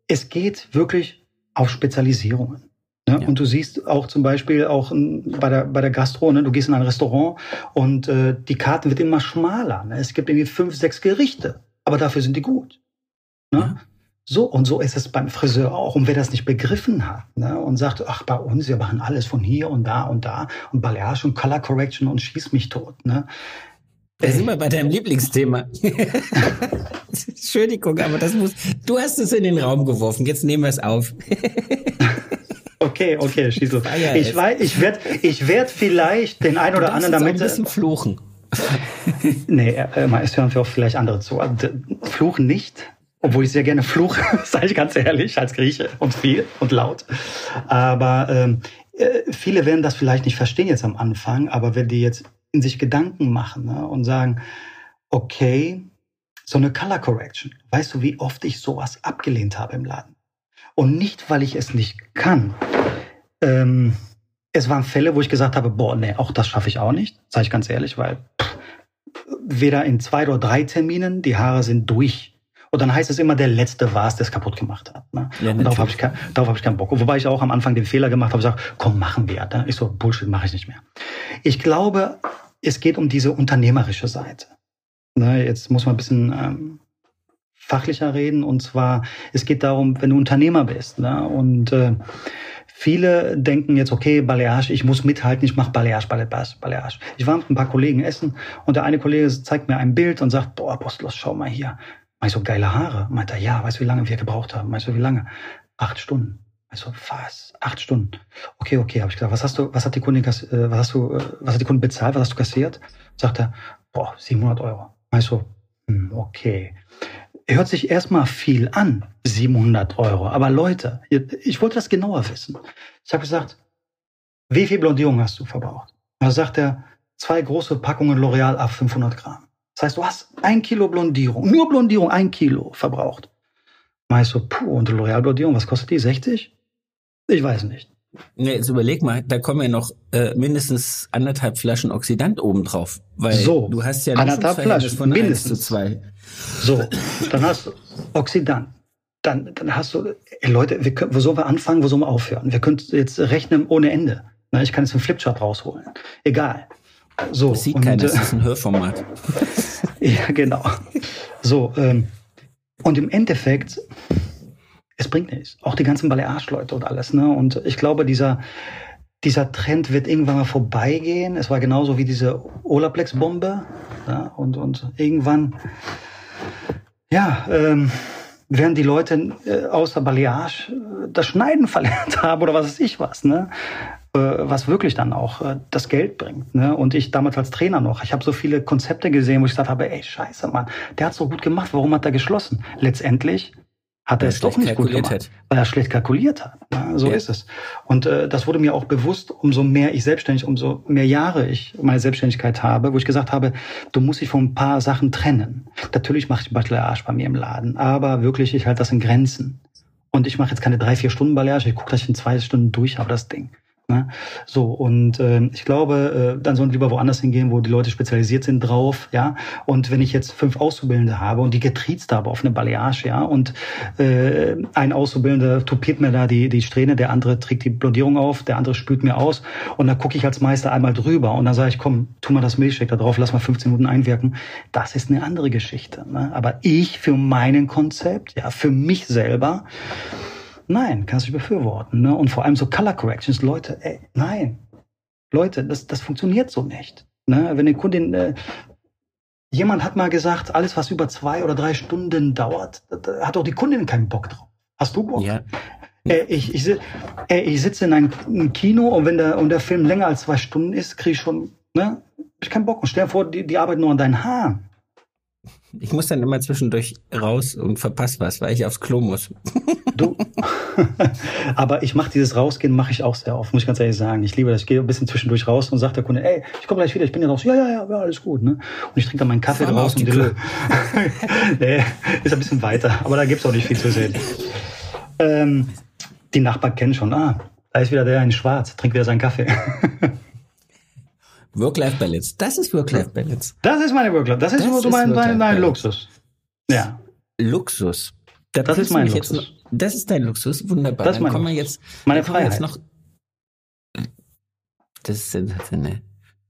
es geht wirklich auf Spezialisierungen. Ne? Ja. Und du siehst auch zum Beispiel auch bei der, bei der Gastro, ne? du gehst in ein Restaurant und äh, die Karten wird immer schmaler. Ne? Es gibt irgendwie fünf, sechs Gerichte, aber dafür sind die gut. Ne? Ja. So, und so ist es beim Friseur auch. Und wer das nicht begriffen hat ne, und sagt, ach, bei uns, wir machen alles von hier und da und da und Balayage und Color Correction und schieß mich tot. Ne? Da sind wir bei deinem Lieblingsthema. [laughs] Entschuldigung, aber das muss. Du hast es in den Raum geworfen. Jetzt nehmen wir es auf. [laughs] okay, okay, schieß los. Ich weiß, ich werde, ich werde vielleicht den einen oder anderen damit. ein bisschen fluchen. [laughs] nee, äh, es hören wir auch vielleicht andere zu. Also, fluchen nicht, obwohl ich sehr gerne fluche, [laughs] sage ich ganz ehrlich, als Grieche und viel und laut. Aber ähm, äh, viele werden das vielleicht nicht verstehen jetzt am Anfang, aber wenn die jetzt in sich Gedanken machen ne, und sagen, okay, so eine Color Correction. Weißt du, wie oft ich sowas abgelehnt habe im Laden? Und nicht, weil ich es nicht kann. Ähm, es waren Fälle, wo ich gesagt habe, boah, nee, auch das schaffe ich auch nicht, sage ich ganz ehrlich, weil pff, weder in zwei oder drei Terminen, die Haare sind durch. Und dann heißt es immer, der Letzte war es, der es kaputt gemacht hat. Ne? Ja, und darauf habe ich, kein, darauf hab ich keinen Bock. Wobei ich auch am Anfang den Fehler gemacht habe, gesagt, komm, machen wir. Ne? Ich so, Bullshit, mache ich nicht mehr. Ich glaube, es geht um diese unternehmerische Seite. Ne, jetzt muss man ein bisschen ähm, fachlicher reden. Und zwar, es geht darum, wenn du Unternehmer bist. Ne, und äh, viele denken jetzt, okay, Balearisch, ich muss mithalten, ich mache Balearisch, Balearisch, Balearisch. Ich war mit ein paar Kollegen essen und der eine Kollege zeigt mir ein Bild und sagt, boah, Apostolos, schau mal hier. Meinst du, geile Haare? Meint er, ja, weißt du, wie lange wir gebraucht haben? Meinst du, wie lange? Acht Stunden. Also was? Acht Stunden. Okay, okay, habe ich gesagt. Was hast du? Was hat die Kundin? Äh, was hast du? Äh, was hat die Kundin bezahlt? Was hast du kassiert? Sagt er, boah, 700 Euro. Also, okay. Hört sich erstmal viel an, 700 Euro. Aber Leute, ich wollte das genauer wissen. Ich habe gesagt, wie viel Blondierung hast du verbraucht? Da sagt er, zwei große Packungen L'Oreal ab 500 Gramm. Das heißt, du hast ein Kilo Blondierung, nur Blondierung ein Kilo verbraucht. Meinst du, puh, und L'Oreal Blondierung, was kostet die? 60? Ich weiß nicht. Ne, jetzt überleg mal, da kommen ja noch äh, mindestens anderthalb Flaschen Oxidant obendrauf. Weil So, du hast ja anderthalb Flaschen, von 1 mindestens. zu 2. So, dann hast du Oxidant. Dann, dann hast du, ey Leute, wir können, wo sollen wir anfangen, wo sollen wir aufhören? Wir können jetzt rechnen ohne Ende. Na, ich kann jetzt einen Flipchart rausholen. Egal. So, Das sieht und, keiner, das äh, ist ein Hörformat. [laughs] Ja, genau. So, ähm, und im Endeffekt, es bringt nichts. Auch die ganzen Balearisch-Leute und alles. Ne? Und ich glaube, dieser, dieser Trend wird irgendwann mal vorbeigehen. Es war genauso wie diese Olaplex-Bombe. Ja? Und, und irgendwann, ja, ähm, werden die Leute äh, außer Balearisch äh, das Schneiden [laughs] verlernt haben oder was weiß ich was. Ne? äh, was wirklich dann auch äh, das Geld bringt. Ne? Und ich damals als Trainer noch, ich habe so viele Konzepte gesehen, wo ich gesagt habe, ey, scheiße, Mann, der hat so gut gemacht, warum hat er geschlossen? Letztendlich hat er es doch nicht gut gemacht, hat. weil er schlecht kalkuliert hat. So Ja. ist es. Und äh, das wurde mir auch bewusst, umso mehr ich selbstständig, umso mehr Jahre ich meine Selbstständigkeit habe, wo ich gesagt habe, du musst dich von ein paar Sachen trennen. Natürlich mache ich Bachelorage bei mir im Laden, aber wirklich, ich halte das in Grenzen. Und ich mache jetzt keine drei, vier Stunden Balearisch, ich gucke, dass ich in zwei Stunden durch habe, das Ding. Ne? So, und äh, ich glaube, äh, dann sollen wir lieber woanders hingehen, wo die Leute spezialisiert sind drauf, ja. Und wenn ich jetzt fünf Auszubildende habe und die getriezt habe auf eine Balearisch, ja, und äh, ein Auszubildender tupiert mir da die, die Strähne, der andere trägt die Blondierung auf, der andere spült mir aus und dann gucke ich als Meister einmal drüber und dann sage ich, komm, tu mal das Milchshake da drauf, lass mal 15 Minuten einwirken. Das ist eine andere Geschichte. Ne? Aber ich für meinen Konzept, ja, für mich selber, Nein, kannst du nicht befürworten. Ne? Und vor allem so Color Corrections, Leute, ey, nein. Leute, das, das funktioniert so nicht. Ne? Wenn die Kundin, äh, jemand hat mal gesagt, alles, was über zwei oder drei Stunden dauert, da, hat auch die Kundin keinen Bock drauf. Hast du Bock? Ja, Ey, ich, ich, ey, ich sitze in einem, einem Kino und wenn der, und der Film länger als zwei Stunden ist, kriege ich schon, ne? Hab Ich keinen Bock. Und stell dir vor, die, die arbeiten nur an deinen Haaren. Ich muss dann immer zwischendurch raus und verpasse was, weil ich aufs Klo muss. Du. [laughs] Aber ich mache dieses Rausgehen, mache ich auch sehr oft, muss ich ganz ehrlich sagen. Ich liebe das. Ich gehe ein bisschen zwischendurch raus und sage der Kunde, ey, ich komme gleich wieder, ich bin ja raus. Ja, ja, ja, ja, alles gut. Ne? Und ich trinke dann meinen Kaffee Fahr mal draußen. und [laughs] nee, ist ein bisschen weiter, aber da gibt's auch nicht viel zu sehen. Ähm, die Nachbarn kennen schon, ah, da ist wieder der in Schwarz, trinkt wieder seinen Kaffee. [laughs] Work-Life-Balance. Das ist Work-Life-Balance. Das ist meine Workload. Das ist Das so ist mein, mein, mein. Luxus. Ja. Luxus. Da Das ist mein Luxus. Noch, das ist dein Luxus, wunderbar. Das ist dann mein kommen wir jetzt, Meine dann wir jetzt Freiheit. noch. Das ist sensationell.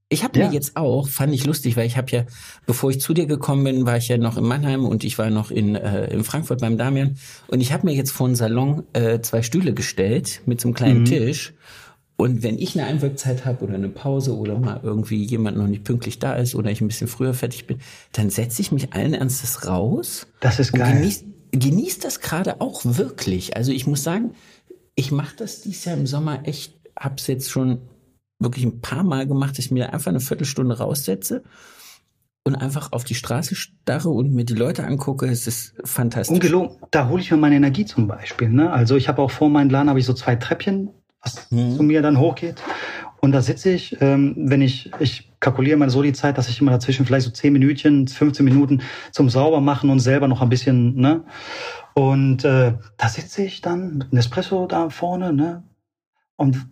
Ich habe Ja. mir jetzt auch, fand ich lustig, weil ich habe ja, bevor ich zu dir gekommen bin, war ich ja noch in Mannheim und ich war noch in, äh, in Frankfurt beim Damian. Und ich habe mir jetzt vor den Salon äh, zwei Stühle gestellt mit so einem kleinen Mhm. Tisch. Und wenn ich eine Einwirkzeit habe oder eine Pause oder mal irgendwie jemand noch nicht pünktlich da ist oder ich ein bisschen früher fertig bin, dann setze ich mich allen Ernstes raus Das ist geil. genießt, genießt das gerade auch wirklich. Also ich muss sagen, ich mache das dieses Jahr im Sommer echt, hab's jetzt schon wirklich ein paar Mal gemacht, dass ich mir einfach eine Viertelstunde raussetze und einfach auf die Straße starre und mir die Leute angucke. Es ist fantastisch. Ungelogen, da hole ich mir meine Energie zum Beispiel. Ne? Also ich habe auch vor meinem Laden habe ich so zwei Treppchen, was Mhm. zu mir dann hochgeht. Und da sitze ich, ähm, wenn ich, ich kalkuliere mal so die Zeit, dass ich immer dazwischen vielleicht so 10 Minütchen, 15 Minuten zum Saubermachen und selber noch ein bisschen, ne? Und äh, da sitze ich dann mit einem Espresso da vorne, ne? Und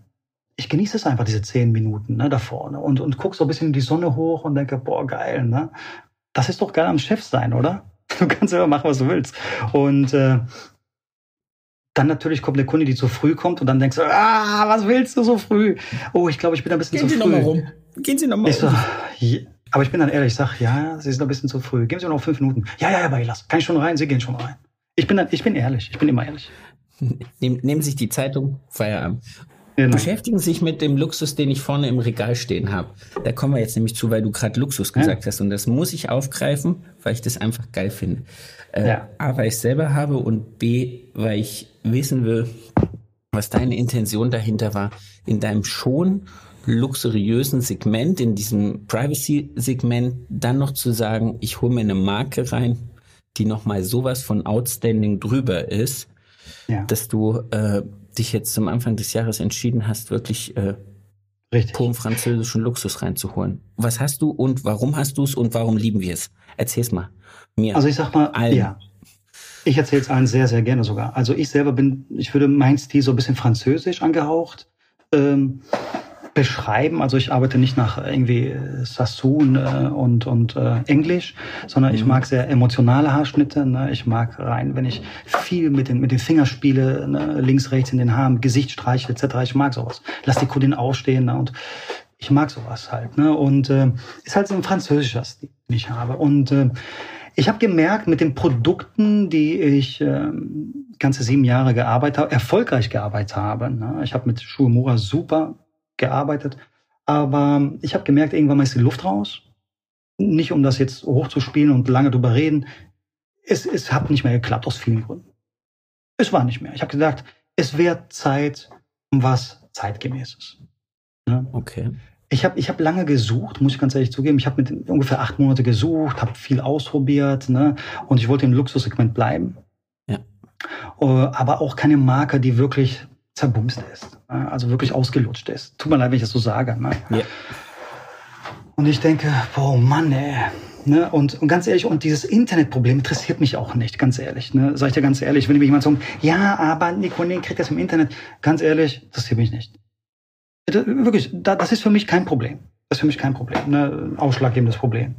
ich genieße es einfach, diese 10 Minuten ne, da vorne und, und gucke so ein bisschen in die Sonne hoch und denke, boah, geil, ne? Das ist doch geil am Chef sein, oder? [laughs] Du kannst selber machen, was du willst. Und äh, dann natürlich kommt eine Kunde, die zu früh kommt und dann denkst du, ah, was willst du so früh? Oh, ich glaube, ich bin ein bisschen Gehen zu Sie früh. noch mal rum. Gehen Sie noch mal Ich so, rum. je- aber ich bin dann ehrlich, ich sag, ja, Sie sind ein bisschen zu früh. Geben Sie mir noch fünf Minuten. Ja, ja, ja, Beilas. Kann ich schon rein? Sie gehen schon rein. Ich bin, dann, ich bin ehrlich. Ich bin immer ehrlich. Nehmen, nehmen sich die Zeitung, Feierabend. Genau. Beschäftigen sich mit dem Luxus, den ich vorne im Regal stehen habe. Da kommen wir jetzt nämlich zu, weil du gerade Luxus gesagt hast. Und das muss ich aufgreifen, weil ich das einfach geil finde. Äh, Ja. A, weil ich es selber habe und B, weil ich wissen will, was deine Intention dahinter war, in deinem schon luxuriösen Segment, in diesem Privacy-Segment, dann noch zu sagen, ich hole mir eine Marke rein, die nochmal sowas von outstanding drüber ist, Ja, dass du äh, dich jetzt zum Anfang des Jahres entschieden hast, wirklich äh, richtig. puren französischen Luxus reinzuholen. Was hast du und warum hast du es und warum lieben wir es? Erzähl's mal. Mir. Also ich sag mal, Allen. ja. Ich erzähle es allen sehr, sehr gerne sogar. Also ich selber bin, ich würde mein Stil so ein bisschen französisch angehaucht. ähm, beschreiben. Also ich arbeite nicht nach irgendwie Sassoon äh, und, und äh, Englisch, sondern mhm. ich mag sehr emotionale Haarschnitte. Ne? Ich mag rein, wenn ich viel mit den, mit den Fingern spiele, ne? links, rechts in den Haaren, Gesicht streiche etc. Ich mag sowas. Lass die Kundin aufstehen ne? und ich mag sowas halt. Ne? Und äh, ist halt so ein französischer Stil, den ich habe. Und äh, ich habe gemerkt, mit den Produkten, die ich äh, ganze sieben Jahre gearbeitet habe, erfolgreich gearbeitet habe. Ne? Ich habe mit Schuhemura super gearbeitet, aber ich habe gemerkt, irgendwann mal ist die Luft raus. Nicht um das jetzt hochzuspielen und lange drüber reden. Es, es hat nicht mehr geklappt, aus vielen Gründen. Es war nicht mehr. Ich habe gesagt, es wäre Zeit um was zeitgemäßes. Ne? Okay. Ich habe ich hab lange gesucht, muss ich ganz ehrlich zugeben. Ich habe mit ungefähr acht Monate gesucht, habe viel ausprobiert ne? und ich wollte im Luxussegment bleiben. Ja. Uh, aber auch keine Marke, die wirklich zerbumst ist, also wirklich ausgelutscht ist. Tut mir leid, wenn ich das so sage. Ne? Ja. Und ich denke, boah, Mann, ey. Ne? Und, und ganz ehrlich, und dieses Internetproblem interessiert mich auch nicht, ganz ehrlich. Ne? Sag ich dir ganz ehrlich, wenn mir jemand sagt, ja, aber Nico, nee, kriegt das im Internet, ganz ehrlich, das interessiert mich nicht. Wirklich, das ist für mich kein Problem. Das ist für mich kein Problem, ne? ausschlaggebendes Problem.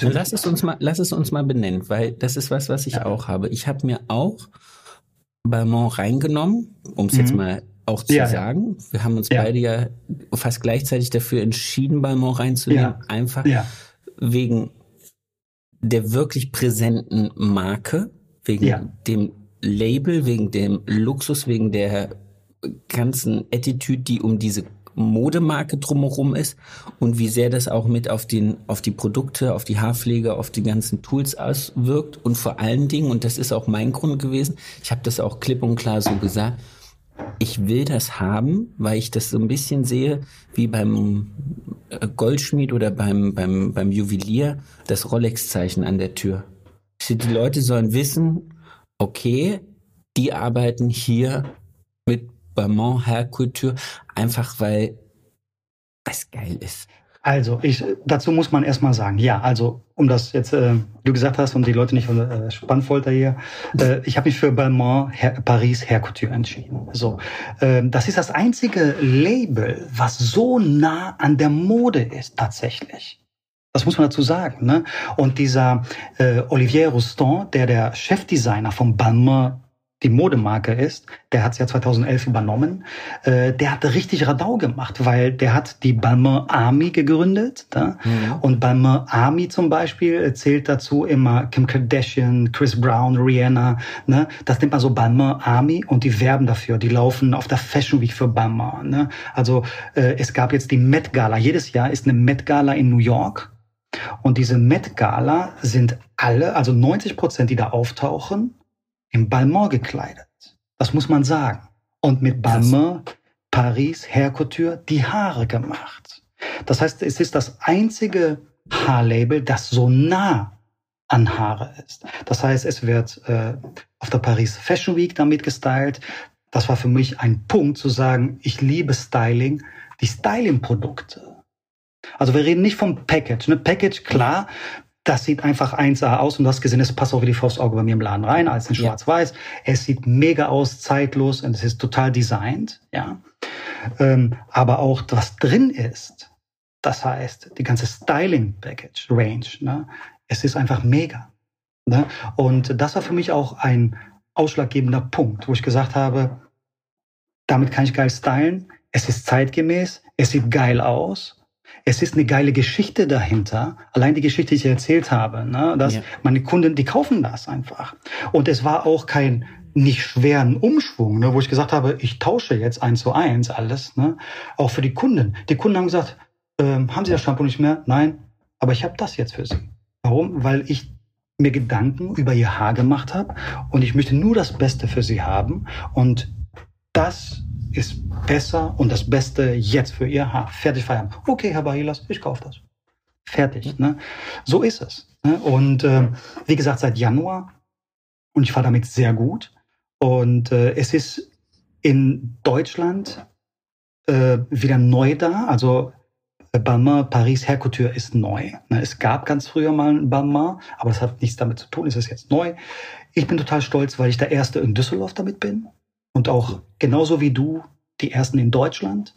Lass es uns mal, lass es uns mal benennen, weil das ist was, was ich ja. auch habe. Ich habe mir auch Balmont reingenommen, um es mhm. jetzt mal auch zu ja, sagen. Ja. Wir haben uns beide ja fast gleichzeitig dafür entschieden, Balmont reinzunehmen. Einfach wegen der wirklich präsenten Marke, wegen dem Label, wegen dem Luxus, wegen der ganzen Attitude, die um diese Modemarke drumherum ist und wie sehr das auch mit auf den, auf die Produkte, auf die Haarpflege, auf die ganzen Tools auswirkt und vor allen Dingen, und das ist auch mein Grund gewesen, ich habe das auch klipp und klar so gesagt, ich will das haben, weil ich das so ein bisschen sehe wie beim äh, Goldschmied oder beim, beim, beim Juwelier, das Rolex-Zeichen an der Tür. Die Leute sollen wissen, okay, die arbeiten hier mit Balmain Hair Couture, einfach weil es geil ist. Also, ich, dazu muss man erstmal sagen, ja, also, um das jetzt, äh, du gesagt hast, um die Leute nicht äh, Spannfolter hier, äh, ich habe mich für Balmain Her Paris Hair Couture entschieden. So, äh, das ist das einzige Label, was so nah an der Mode ist, tatsächlich. Das muss man dazu sagen. Ne? Und dieser äh, Olivier Roustan, der der Chefdesigner von Balmain die Modemarke ist, der hat es ja 2011 übernommen, äh, der hat richtig Radau gemacht, weil der hat die Balmain Army gegründet. Da? Mhm. Und Balmain Army zum Beispiel zählt dazu immer Kim Kardashian, Chris Brown, Rihanna. Ne? Das nennt man so Balmain Army und die werben dafür. Die laufen auf der Fashion Week für Balmain. Ne? Also äh, es gab jetzt die Met Gala. Jedes Jahr ist eine Met Gala in New York. Und diese Met Gala sind alle, also 90 Prozent, die da auftauchen, im Balmain gekleidet. Das muss man sagen. Und mit Balmain Paris Hair Couture die Haare gemacht. Das heißt, es ist das einzige Haarlabel, das so nah an Haare ist. Das heißt, es wird äh, auf der Paris Fashion Week damit gestylt. Das war für mich ein Punkt zu sagen, ich liebe Styling, die Styling-Produkte. Also wir reden nicht vom Package. Ne? Package, klar, das sieht einfach 1A aus und du hast gesehen, es passt auch wie die Faustauge bei mir im Laden rein, als in schwarz-weiß. Es sieht mega aus, zeitlos und es ist total designt, ja. Ähm, aber auch was drin ist, das heißt, die ganze Styling-Package-Range, ne, es ist einfach mega. Ne? Und das war für mich auch ein ausschlaggebender Punkt, wo ich gesagt habe, damit kann ich geil stylen, es ist zeitgemäß, es sieht geil aus es ist eine geile Geschichte dahinter. Allein die Geschichte, die ich erzählt habe, ne, dass ja. meine Kunden, die kaufen das einfach. Und es war auch kein nicht schweren Umschwung, ne, wo ich gesagt habe, ich tausche jetzt eins zu eins alles, ne, auch für die Kunden. Die Kunden haben gesagt, ähm, haben Sie das Shampoo nicht mehr? Nein, aber ich habe das jetzt für Sie. Warum? Weil ich mir Gedanken über Ihr Haar gemacht habe und ich möchte nur das Beste für Sie haben und das ist besser und das Beste jetzt für Ihr Haar. Fertig feiern. Okay, Herr Bahilas, ich kaufe das. Fertig. Ne? So ist es. Ne? Und äh, wie gesagt, seit Januar und ich fahre damit sehr gut. Und äh, es ist in Deutschland äh, wieder neu da. Also äh, Balmain Paris Hair Couture ist neu. Ne? Es gab ganz früher mal ein Balmain, aber das hat nichts damit zu tun. Es ist jetzt neu. Ich bin total stolz, weil ich der Erste in Düsseldorf damit bin und auch genauso wie du die ersten in Deutschland.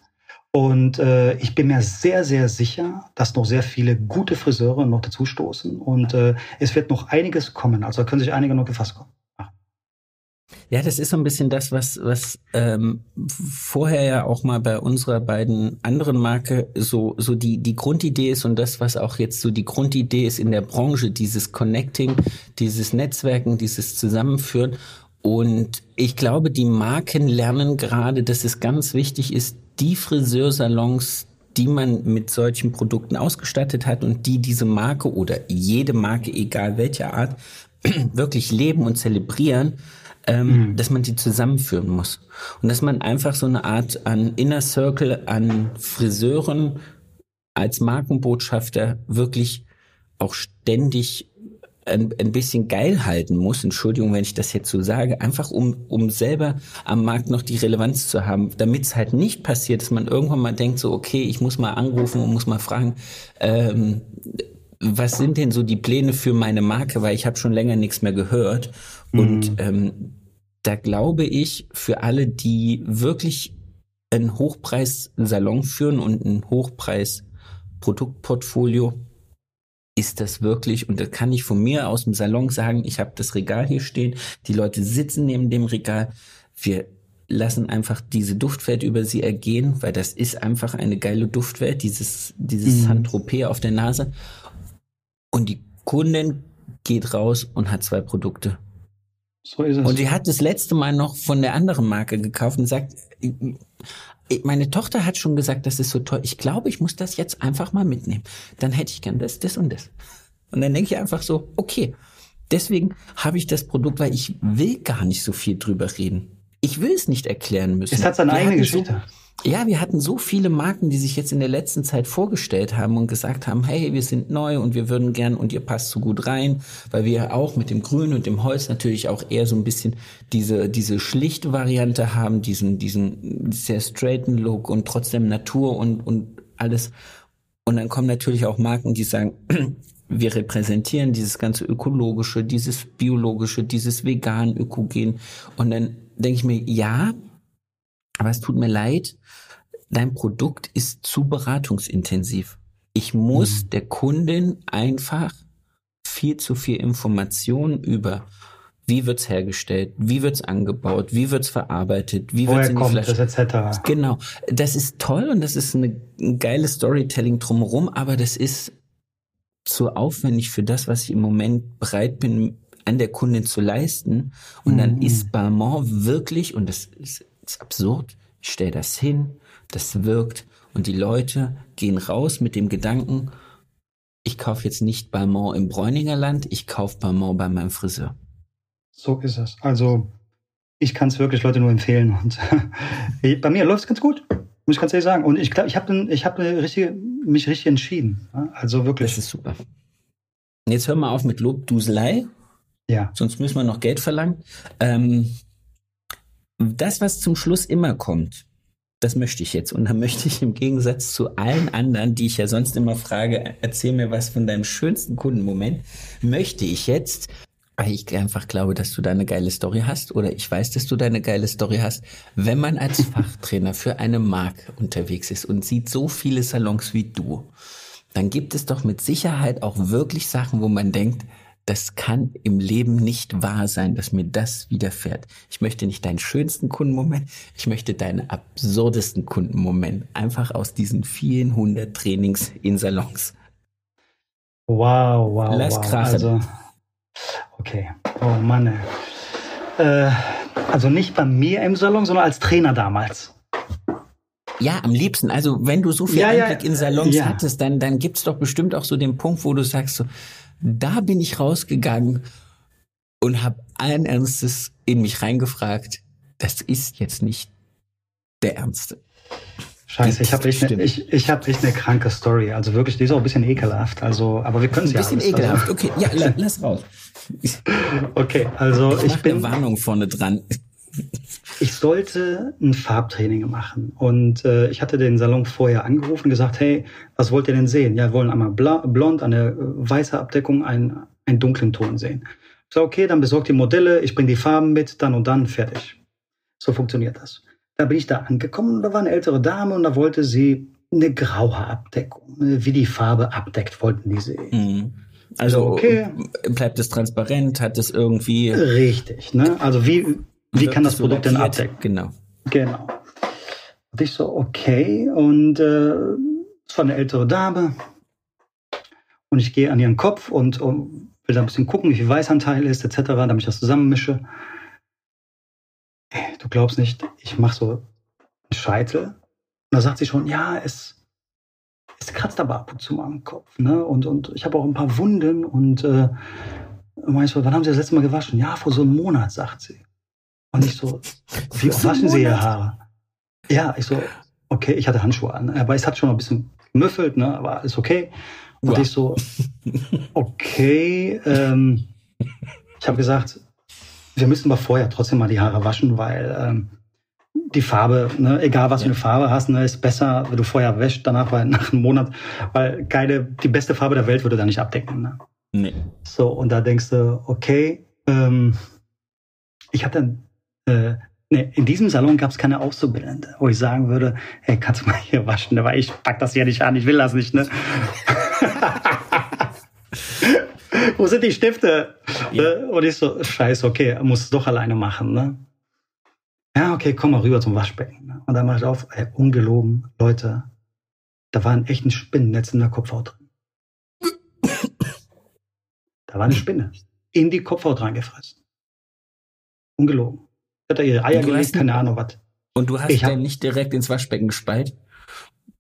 Und äh, ich bin mir sehr, sehr sicher, dass noch sehr viele gute Friseure noch dazu stoßen. Und äh, es wird noch einiges kommen. Also da können sich einige noch gefasst kommen. Ja, das ist so ein bisschen das, was, was ähm, vorher ja auch mal bei unserer beiden anderen Marke so, so die, die Grundidee ist und das, was auch jetzt so die Grundidee ist in der Branche, dieses Connecting, dieses Netzwerken, dieses Zusammenführen. Und ich glaube, die Marken lernen gerade, dass es ganz wichtig ist, die Friseursalons, die man mit solchen Produkten ausgestattet hat und die diese Marke oder jede Marke, egal welcher Art, [clears throat] wirklich leben und zelebrieren, ähm, mhm. dass man die zusammenführen muss. Und dass man einfach so eine Art an Inner Circle an Friseuren als Markenbotschafter wirklich auch ständig ein, ein bisschen geil halten muss, Entschuldigung, wenn ich das jetzt so sage, einfach um, um selber am Markt noch die Relevanz zu haben, damit es halt nicht passiert, dass man irgendwann mal denkt, so, okay, ich muss mal anrufen und muss mal fragen, ähm, was sind denn so die Pläne für meine Marke, weil ich habe schon länger nichts mehr gehört. Mhm. Und ähm, da glaube ich, für alle, die wirklich einen Hochpreis-Salon führen und ein Hochpreis-Produktportfolio, ist das wirklich, und das kann ich von mir aus dem Salon sagen, ich habe das Regal hier stehen, die Leute sitzen neben dem Regal, wir lassen einfach diese Duftwelt über sie ergehen, weil das ist einfach eine geile Duftwelt, dieses, dieses mhm. Saint-Tropez auf der Nase. Und die Kundin geht raus und hat zwei Produkte. So ist es. Und sie hat das letzte Mal noch von der anderen Marke gekauft und sagt, meine Tochter hat schon gesagt, das ist so toll. Ich glaube, ich muss das jetzt einfach mal mitnehmen. Dann hätte ich gern das, das und das. Und dann denke ich einfach so, okay. Deswegen habe ich das Produkt, weil ich will gar nicht so viel drüber reden. Ich will es nicht erklären müssen. Es hat seine eigene Geschichte. So, ja, wir hatten so viele Marken, die sich jetzt in der letzten Zeit vorgestellt haben und gesagt haben, hey, wir sind neu und wir würden gern und ihr passt so gut rein, weil wir auch mit dem Grün und dem Holz natürlich auch eher so ein bisschen diese, diese schlichte Variante haben, diesen, diesen sehr straighten Look und trotzdem Natur und, und alles. Und dann kommen natürlich auch Marken, die sagen, [clears throat] wir repräsentieren dieses ganze ökologische, dieses biologische, dieses vegan, ökogen. Und dann denke ich mir, ja, aber es tut mir leid, dein Produkt ist zu beratungsintensiv. Ich muss mhm. der Kundin einfach viel zu viel Informationen über wie wird's hergestellt, wie wird's angebaut, wie wird's verarbeitet, wie Woher wird's in kommt Flasche. Das etc. Genau, das ist toll und das ist eine, ein geiles Storytelling drumherum, aber das ist zu aufwendig für das, was ich im Moment bereit bin, an der Kundin zu leisten. Und mhm. dann ist Balmont wirklich, und das ist ist absurd. Ich stelle das hin, das wirkt und die Leute gehen raus mit dem Gedanken, ich kaufe jetzt nicht Balmont im Bräuninger Land, ich kaufe Balmont bei meinem Friseur. So ist es. Also ich kann es wirklich Leute nur empfehlen. Und [laughs] bei mir läuft es ganz gut, muss ich ganz ehrlich sagen. Und ich glaube, ich habe hab richtig, mich richtig entschieden. Also wirklich. Das ist super. Jetzt hör mal auf mit Lobduselei. Ja. Sonst müssen wir noch Geld verlangen. Ähm, das, was zum Schluss immer kommt, das möchte ich jetzt. Und dann möchte ich im Gegensatz zu allen anderen, die ich ja sonst immer frage, erzähl mir was von deinem schönsten Kundenmoment, möchte ich jetzt, weil ich einfach glaube, dass du da eine geile Story hast oder ich weiß, dass du da eine geile Story hast, wenn man als [laughs] Fachtrainer für eine Marke unterwegs ist und sieht so viele Salons wie du, dann gibt es doch mit Sicherheit auch wirklich Sachen, wo man denkt, das kann im Leben nicht wahr sein, dass mir das widerfährt. Ich möchte nicht deinen schönsten Kundenmoment, ich möchte deinen absurdesten Kundenmoment. Einfach aus diesen vielen hundert Trainings in Salons. Wow, wow. Lass wow. krachen. Also, okay. Oh Mann. Äh, also nicht bei mir im Salon, sondern als Trainer damals. Ja, am liebsten. Also wenn du so viel ja, Einblick ja, in Salons ja. hattest, dann, dann gibt's doch bestimmt auch so den Punkt, wo du sagst so, da bin ich rausgegangen und habe allen Ernstes in mich reingefragt, das ist jetzt nicht der Ernste. Scheiße, ich habe echt, ne, ich, ich hab echt eine kranke Story. Also wirklich, die ist auch ein bisschen ekelhaft. Also, aber wir können sie ja. Ein bisschen alles, ekelhaft. Also. Okay, ja, lass, lass raus. [laughs] okay, also ich, ich bin. Eine Warnung vorne dran. Ich sollte ein Farbtraining machen und äh, ich hatte den Salon vorher angerufen und gesagt, hey, was wollt ihr denn sehen? Ja, wir wollen einmal blond, eine äh, weiße Abdeckung, einen, einen dunklen Ton sehen. Ich sage, okay, dann besorgt die Modelle, ich bringe die Farben mit, dann und dann, fertig. So funktioniert das. da bin ich da angekommen und da war eine ältere Dame und da wollte sie eine graue Abdeckung, wie die Farbe abdeckt, wollten die sehen. Mhm. Also okay. bleibt es transparent, hat es irgendwie. Richtig, ne? Also wie, wie kann das Produkt denn abdecken? Genau. Genau. Und ich so, okay. Und äh, es war eine ältere Dame. Und ich gehe an ihren Kopf und, und will da ein bisschen gucken, wie viel Weißanteil ist, etc., damit ich das zusammenmische. Ey, du glaubst nicht, ich mache so einen Scheitel. Und da sagt sie schon, ja, es, es kratzt aber ab und zu mal am Kopf. Ne? Und, und ich habe auch ein paar Wunden. Und äh, meinst du, wann haben Sie das letzte Mal gewaschen? Ja, vor so einem Monat, sagt sie. Und ich so, wie waschen Sie Ihre Haare? Ja, ich so, okay, ich hatte Handschuhe an, aber es hat schon ein bisschen gemüffelt, ne, aber ist okay. Und ja. ich so, okay, ähm, ich habe gesagt, wir müssen aber vorher trotzdem mal die Haare waschen, weil ähm, die Farbe, ne, egal was ja. für eine Farbe hast, ne, ist besser, wenn du vorher wäscht, danach, weil nach einem Monat, weil keine, die beste Farbe der Welt würde da nicht abdecken. Ne? Nee. So, und da denkst du, okay, ähm, ich habe dann äh, Nee, in diesem Salon gab es keine Auszubildende, wo ich sagen würde, hey, kannst du mal hier waschen? Aber ich pack das hier nicht an, ich will das nicht, ne? [laughs] wo sind die Stifte? Ja. Ne? Und ich so, scheiße, okay, muss es doch alleine machen, ne? Ja, okay, komm mal rüber zum Waschbecken. Ne? Und dann mache ich auf, ey, ungelogen, Leute, da war ein echten Spinnennetz in der Kopfhaut drin. Da war eine Spinne in die Kopfhaut reingefressen. Ungelogen. Hat er ihre Eier gelegt, keine Ahnung was. Und du hast ich den nicht direkt ins Waschbecken gespeit?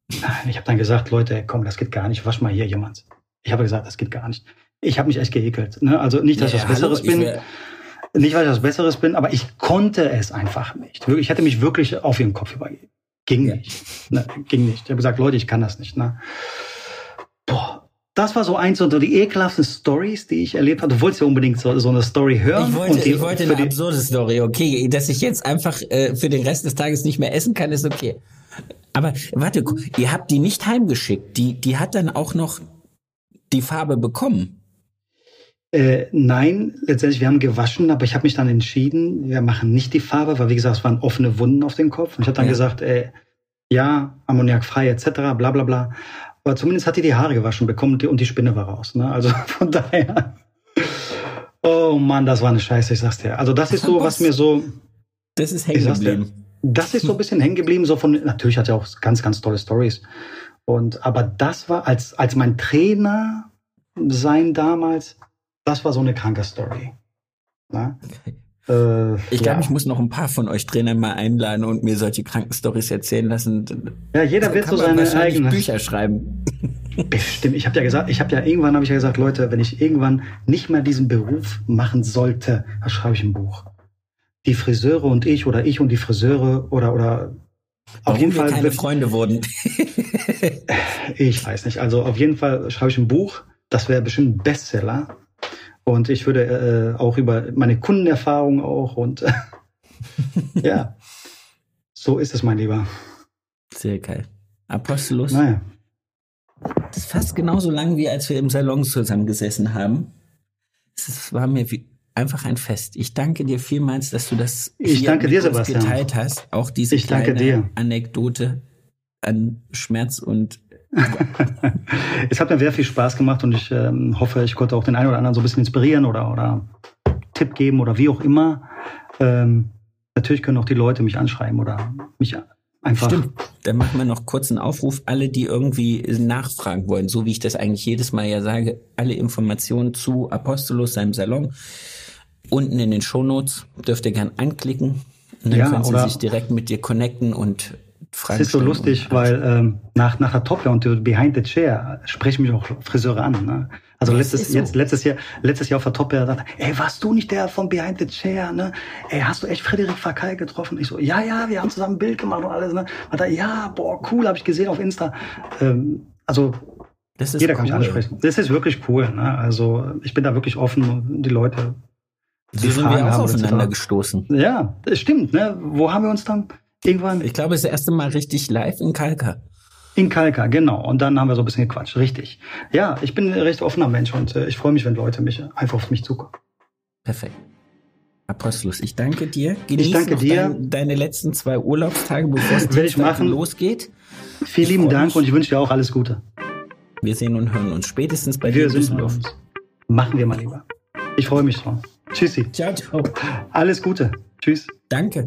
Nein, ich habe dann gesagt, Leute, komm, das geht gar nicht, wasch mal hier jemand. Ich habe gesagt, das geht gar nicht. Ich habe mich echt geekelt. Ne? Also nicht, dass ja, ich was Besseres hallo, bin. Ich nicht, weil ich was Besseres bin, aber ich konnte es einfach nicht. Ich hätte mich wirklich auf ihren Kopf übergeben. Ging ja. nicht. Ne, ging nicht. Ich habe gesagt, Leute, ich kann das nicht. Ne? Boah, das war so eins unter die ekelhaften Stories, die ich erlebt habe. Du wolltest ja unbedingt so, so eine Story hören. Ich wollte, die, ich wollte eine absurde Story. Okay, dass ich jetzt einfach äh, für den Rest des Tages nicht mehr essen kann, ist okay. Aber warte, ihr habt die nicht heimgeschickt. Die, die hat dann auch noch die Farbe bekommen. Äh, nein, letztendlich, wir haben gewaschen, aber ich habe mich dann entschieden, wir machen nicht die Farbe, weil wie gesagt, es waren offene Wunden auf dem Kopf. Und ich habe dann ja. gesagt, äh, ja, ammoniakfrei etc., bla bla bla. Aber zumindest hat die die Haare gewaschen bekommen und die Spinne war raus. Ne? Also [laughs] von daher. Oh Mann, das war eine Scheiße, ich sag's dir. Also das ist so, was mir so. Das ist hängen geblieben. Das ist so ein bisschen hängen geblieben, so von, natürlich hat er auch ganz, ganz tolle Stories. Und, aber das war, als, als mein Trainer sein damals, das war so eine kranke Story. Ne? Okay. Äh, ich glaube, ja. ich muss noch ein paar von euch Trainern mal einladen und mir solche Krankenstories erzählen lassen. Ja, jeder wird so seine eigenen Bücher schreiben. Bestimmt. Ich habe ja gesagt, ich habe ja irgendwann habe ich ja gesagt, Leute, wenn ich irgendwann nicht mehr diesen Beruf machen sollte, dann schreibe ich ein Buch. Die Friseure und ich oder ich und die Friseure oder oder Warum auf jeden Fall keine Freunde wurden. [laughs] ich weiß nicht. Also auf jeden Fall schreibe ich ein Buch. Das wäre bestimmt ein Bestseller. Und ich würde äh, auch über meine Kundenerfahrung auch und äh, [laughs] ja, so ist es, mein Lieber. Sehr geil. Apostelus. Naja. Das ist fast genauso lang, wie als wir im Salon zusammengesessen haben. Es war mir wie, einfach ein Fest. Ich danke dir vielmals, dass du das ich danke dir, Sebastian. geteilt hast. Auch diese ich kleine Anekdote an Schmerz und [laughs] es hat mir sehr viel Spaß gemacht und ich ähm, hoffe, ich konnte auch den einen oder anderen so ein bisschen inspirieren oder, oder Tipp geben oder wie auch immer. Ähm, natürlich können auch die Leute mich anschreiben oder mich einfach. Stimmt. Dann machen wir noch kurz einen Aufruf. Alle, die irgendwie nachfragen wollen, so wie ich das eigentlich jedes Mal ja sage, alle Informationen zu Apostolos, seinem Salon, unten in den Shownotes dürft ihr gern anklicken. Und dann ja, können sie sich direkt mit dir connecten und Fragen Es ist so lustig, weil ähm, nach, nach der Top und Behind the Chair sprechen mich auch Friseure an. Ne? Also letztes, so. jetzt, letztes Jahr, letztes Jahr auf der Top sagt, ey, warst du nicht der von Behind the Chair, ne? Ey, hast du echt Frederik Fakal getroffen? Ich so, ja, ja, wir haben zusammen ein Bild gemacht und alles, ne? Hat er, ja, boah, cool, habe ich gesehen auf Insta. Ähm, also jeder cool. kann mich ansprechen. Das ist wirklich cool, ne? Also ich bin da wirklich offen, die Leute. Die so sind wir auch aufeinander gestoßen. Ja, das stimmt, ne? Wo haben wir uns dann? Irgendwann. Ich glaube, das erste Mal richtig live in Kalka. In Kalka, genau. Und dann haben wir so ein bisschen gequatscht. Richtig. Ja, ich bin ein recht offener Mensch und äh, ich freue mich, wenn Leute mich einfach auf mich zukommen. Perfekt. Apostelus, ich danke dir. Genieß ich danke dir. Dein, deine letzten zwei Urlaubstage, bevor es [laughs] ich machen. losgeht. Vielen lieben Dank mich. und ich wünsche dir auch alles Gute. Wir sehen und hören uns spätestens bei wir dir in Düsseldorf. Machen wir mal lieber. Ich freue mich drauf. Tschüssi. Ciao, ciao. Alles Gute. Tschüss. Danke.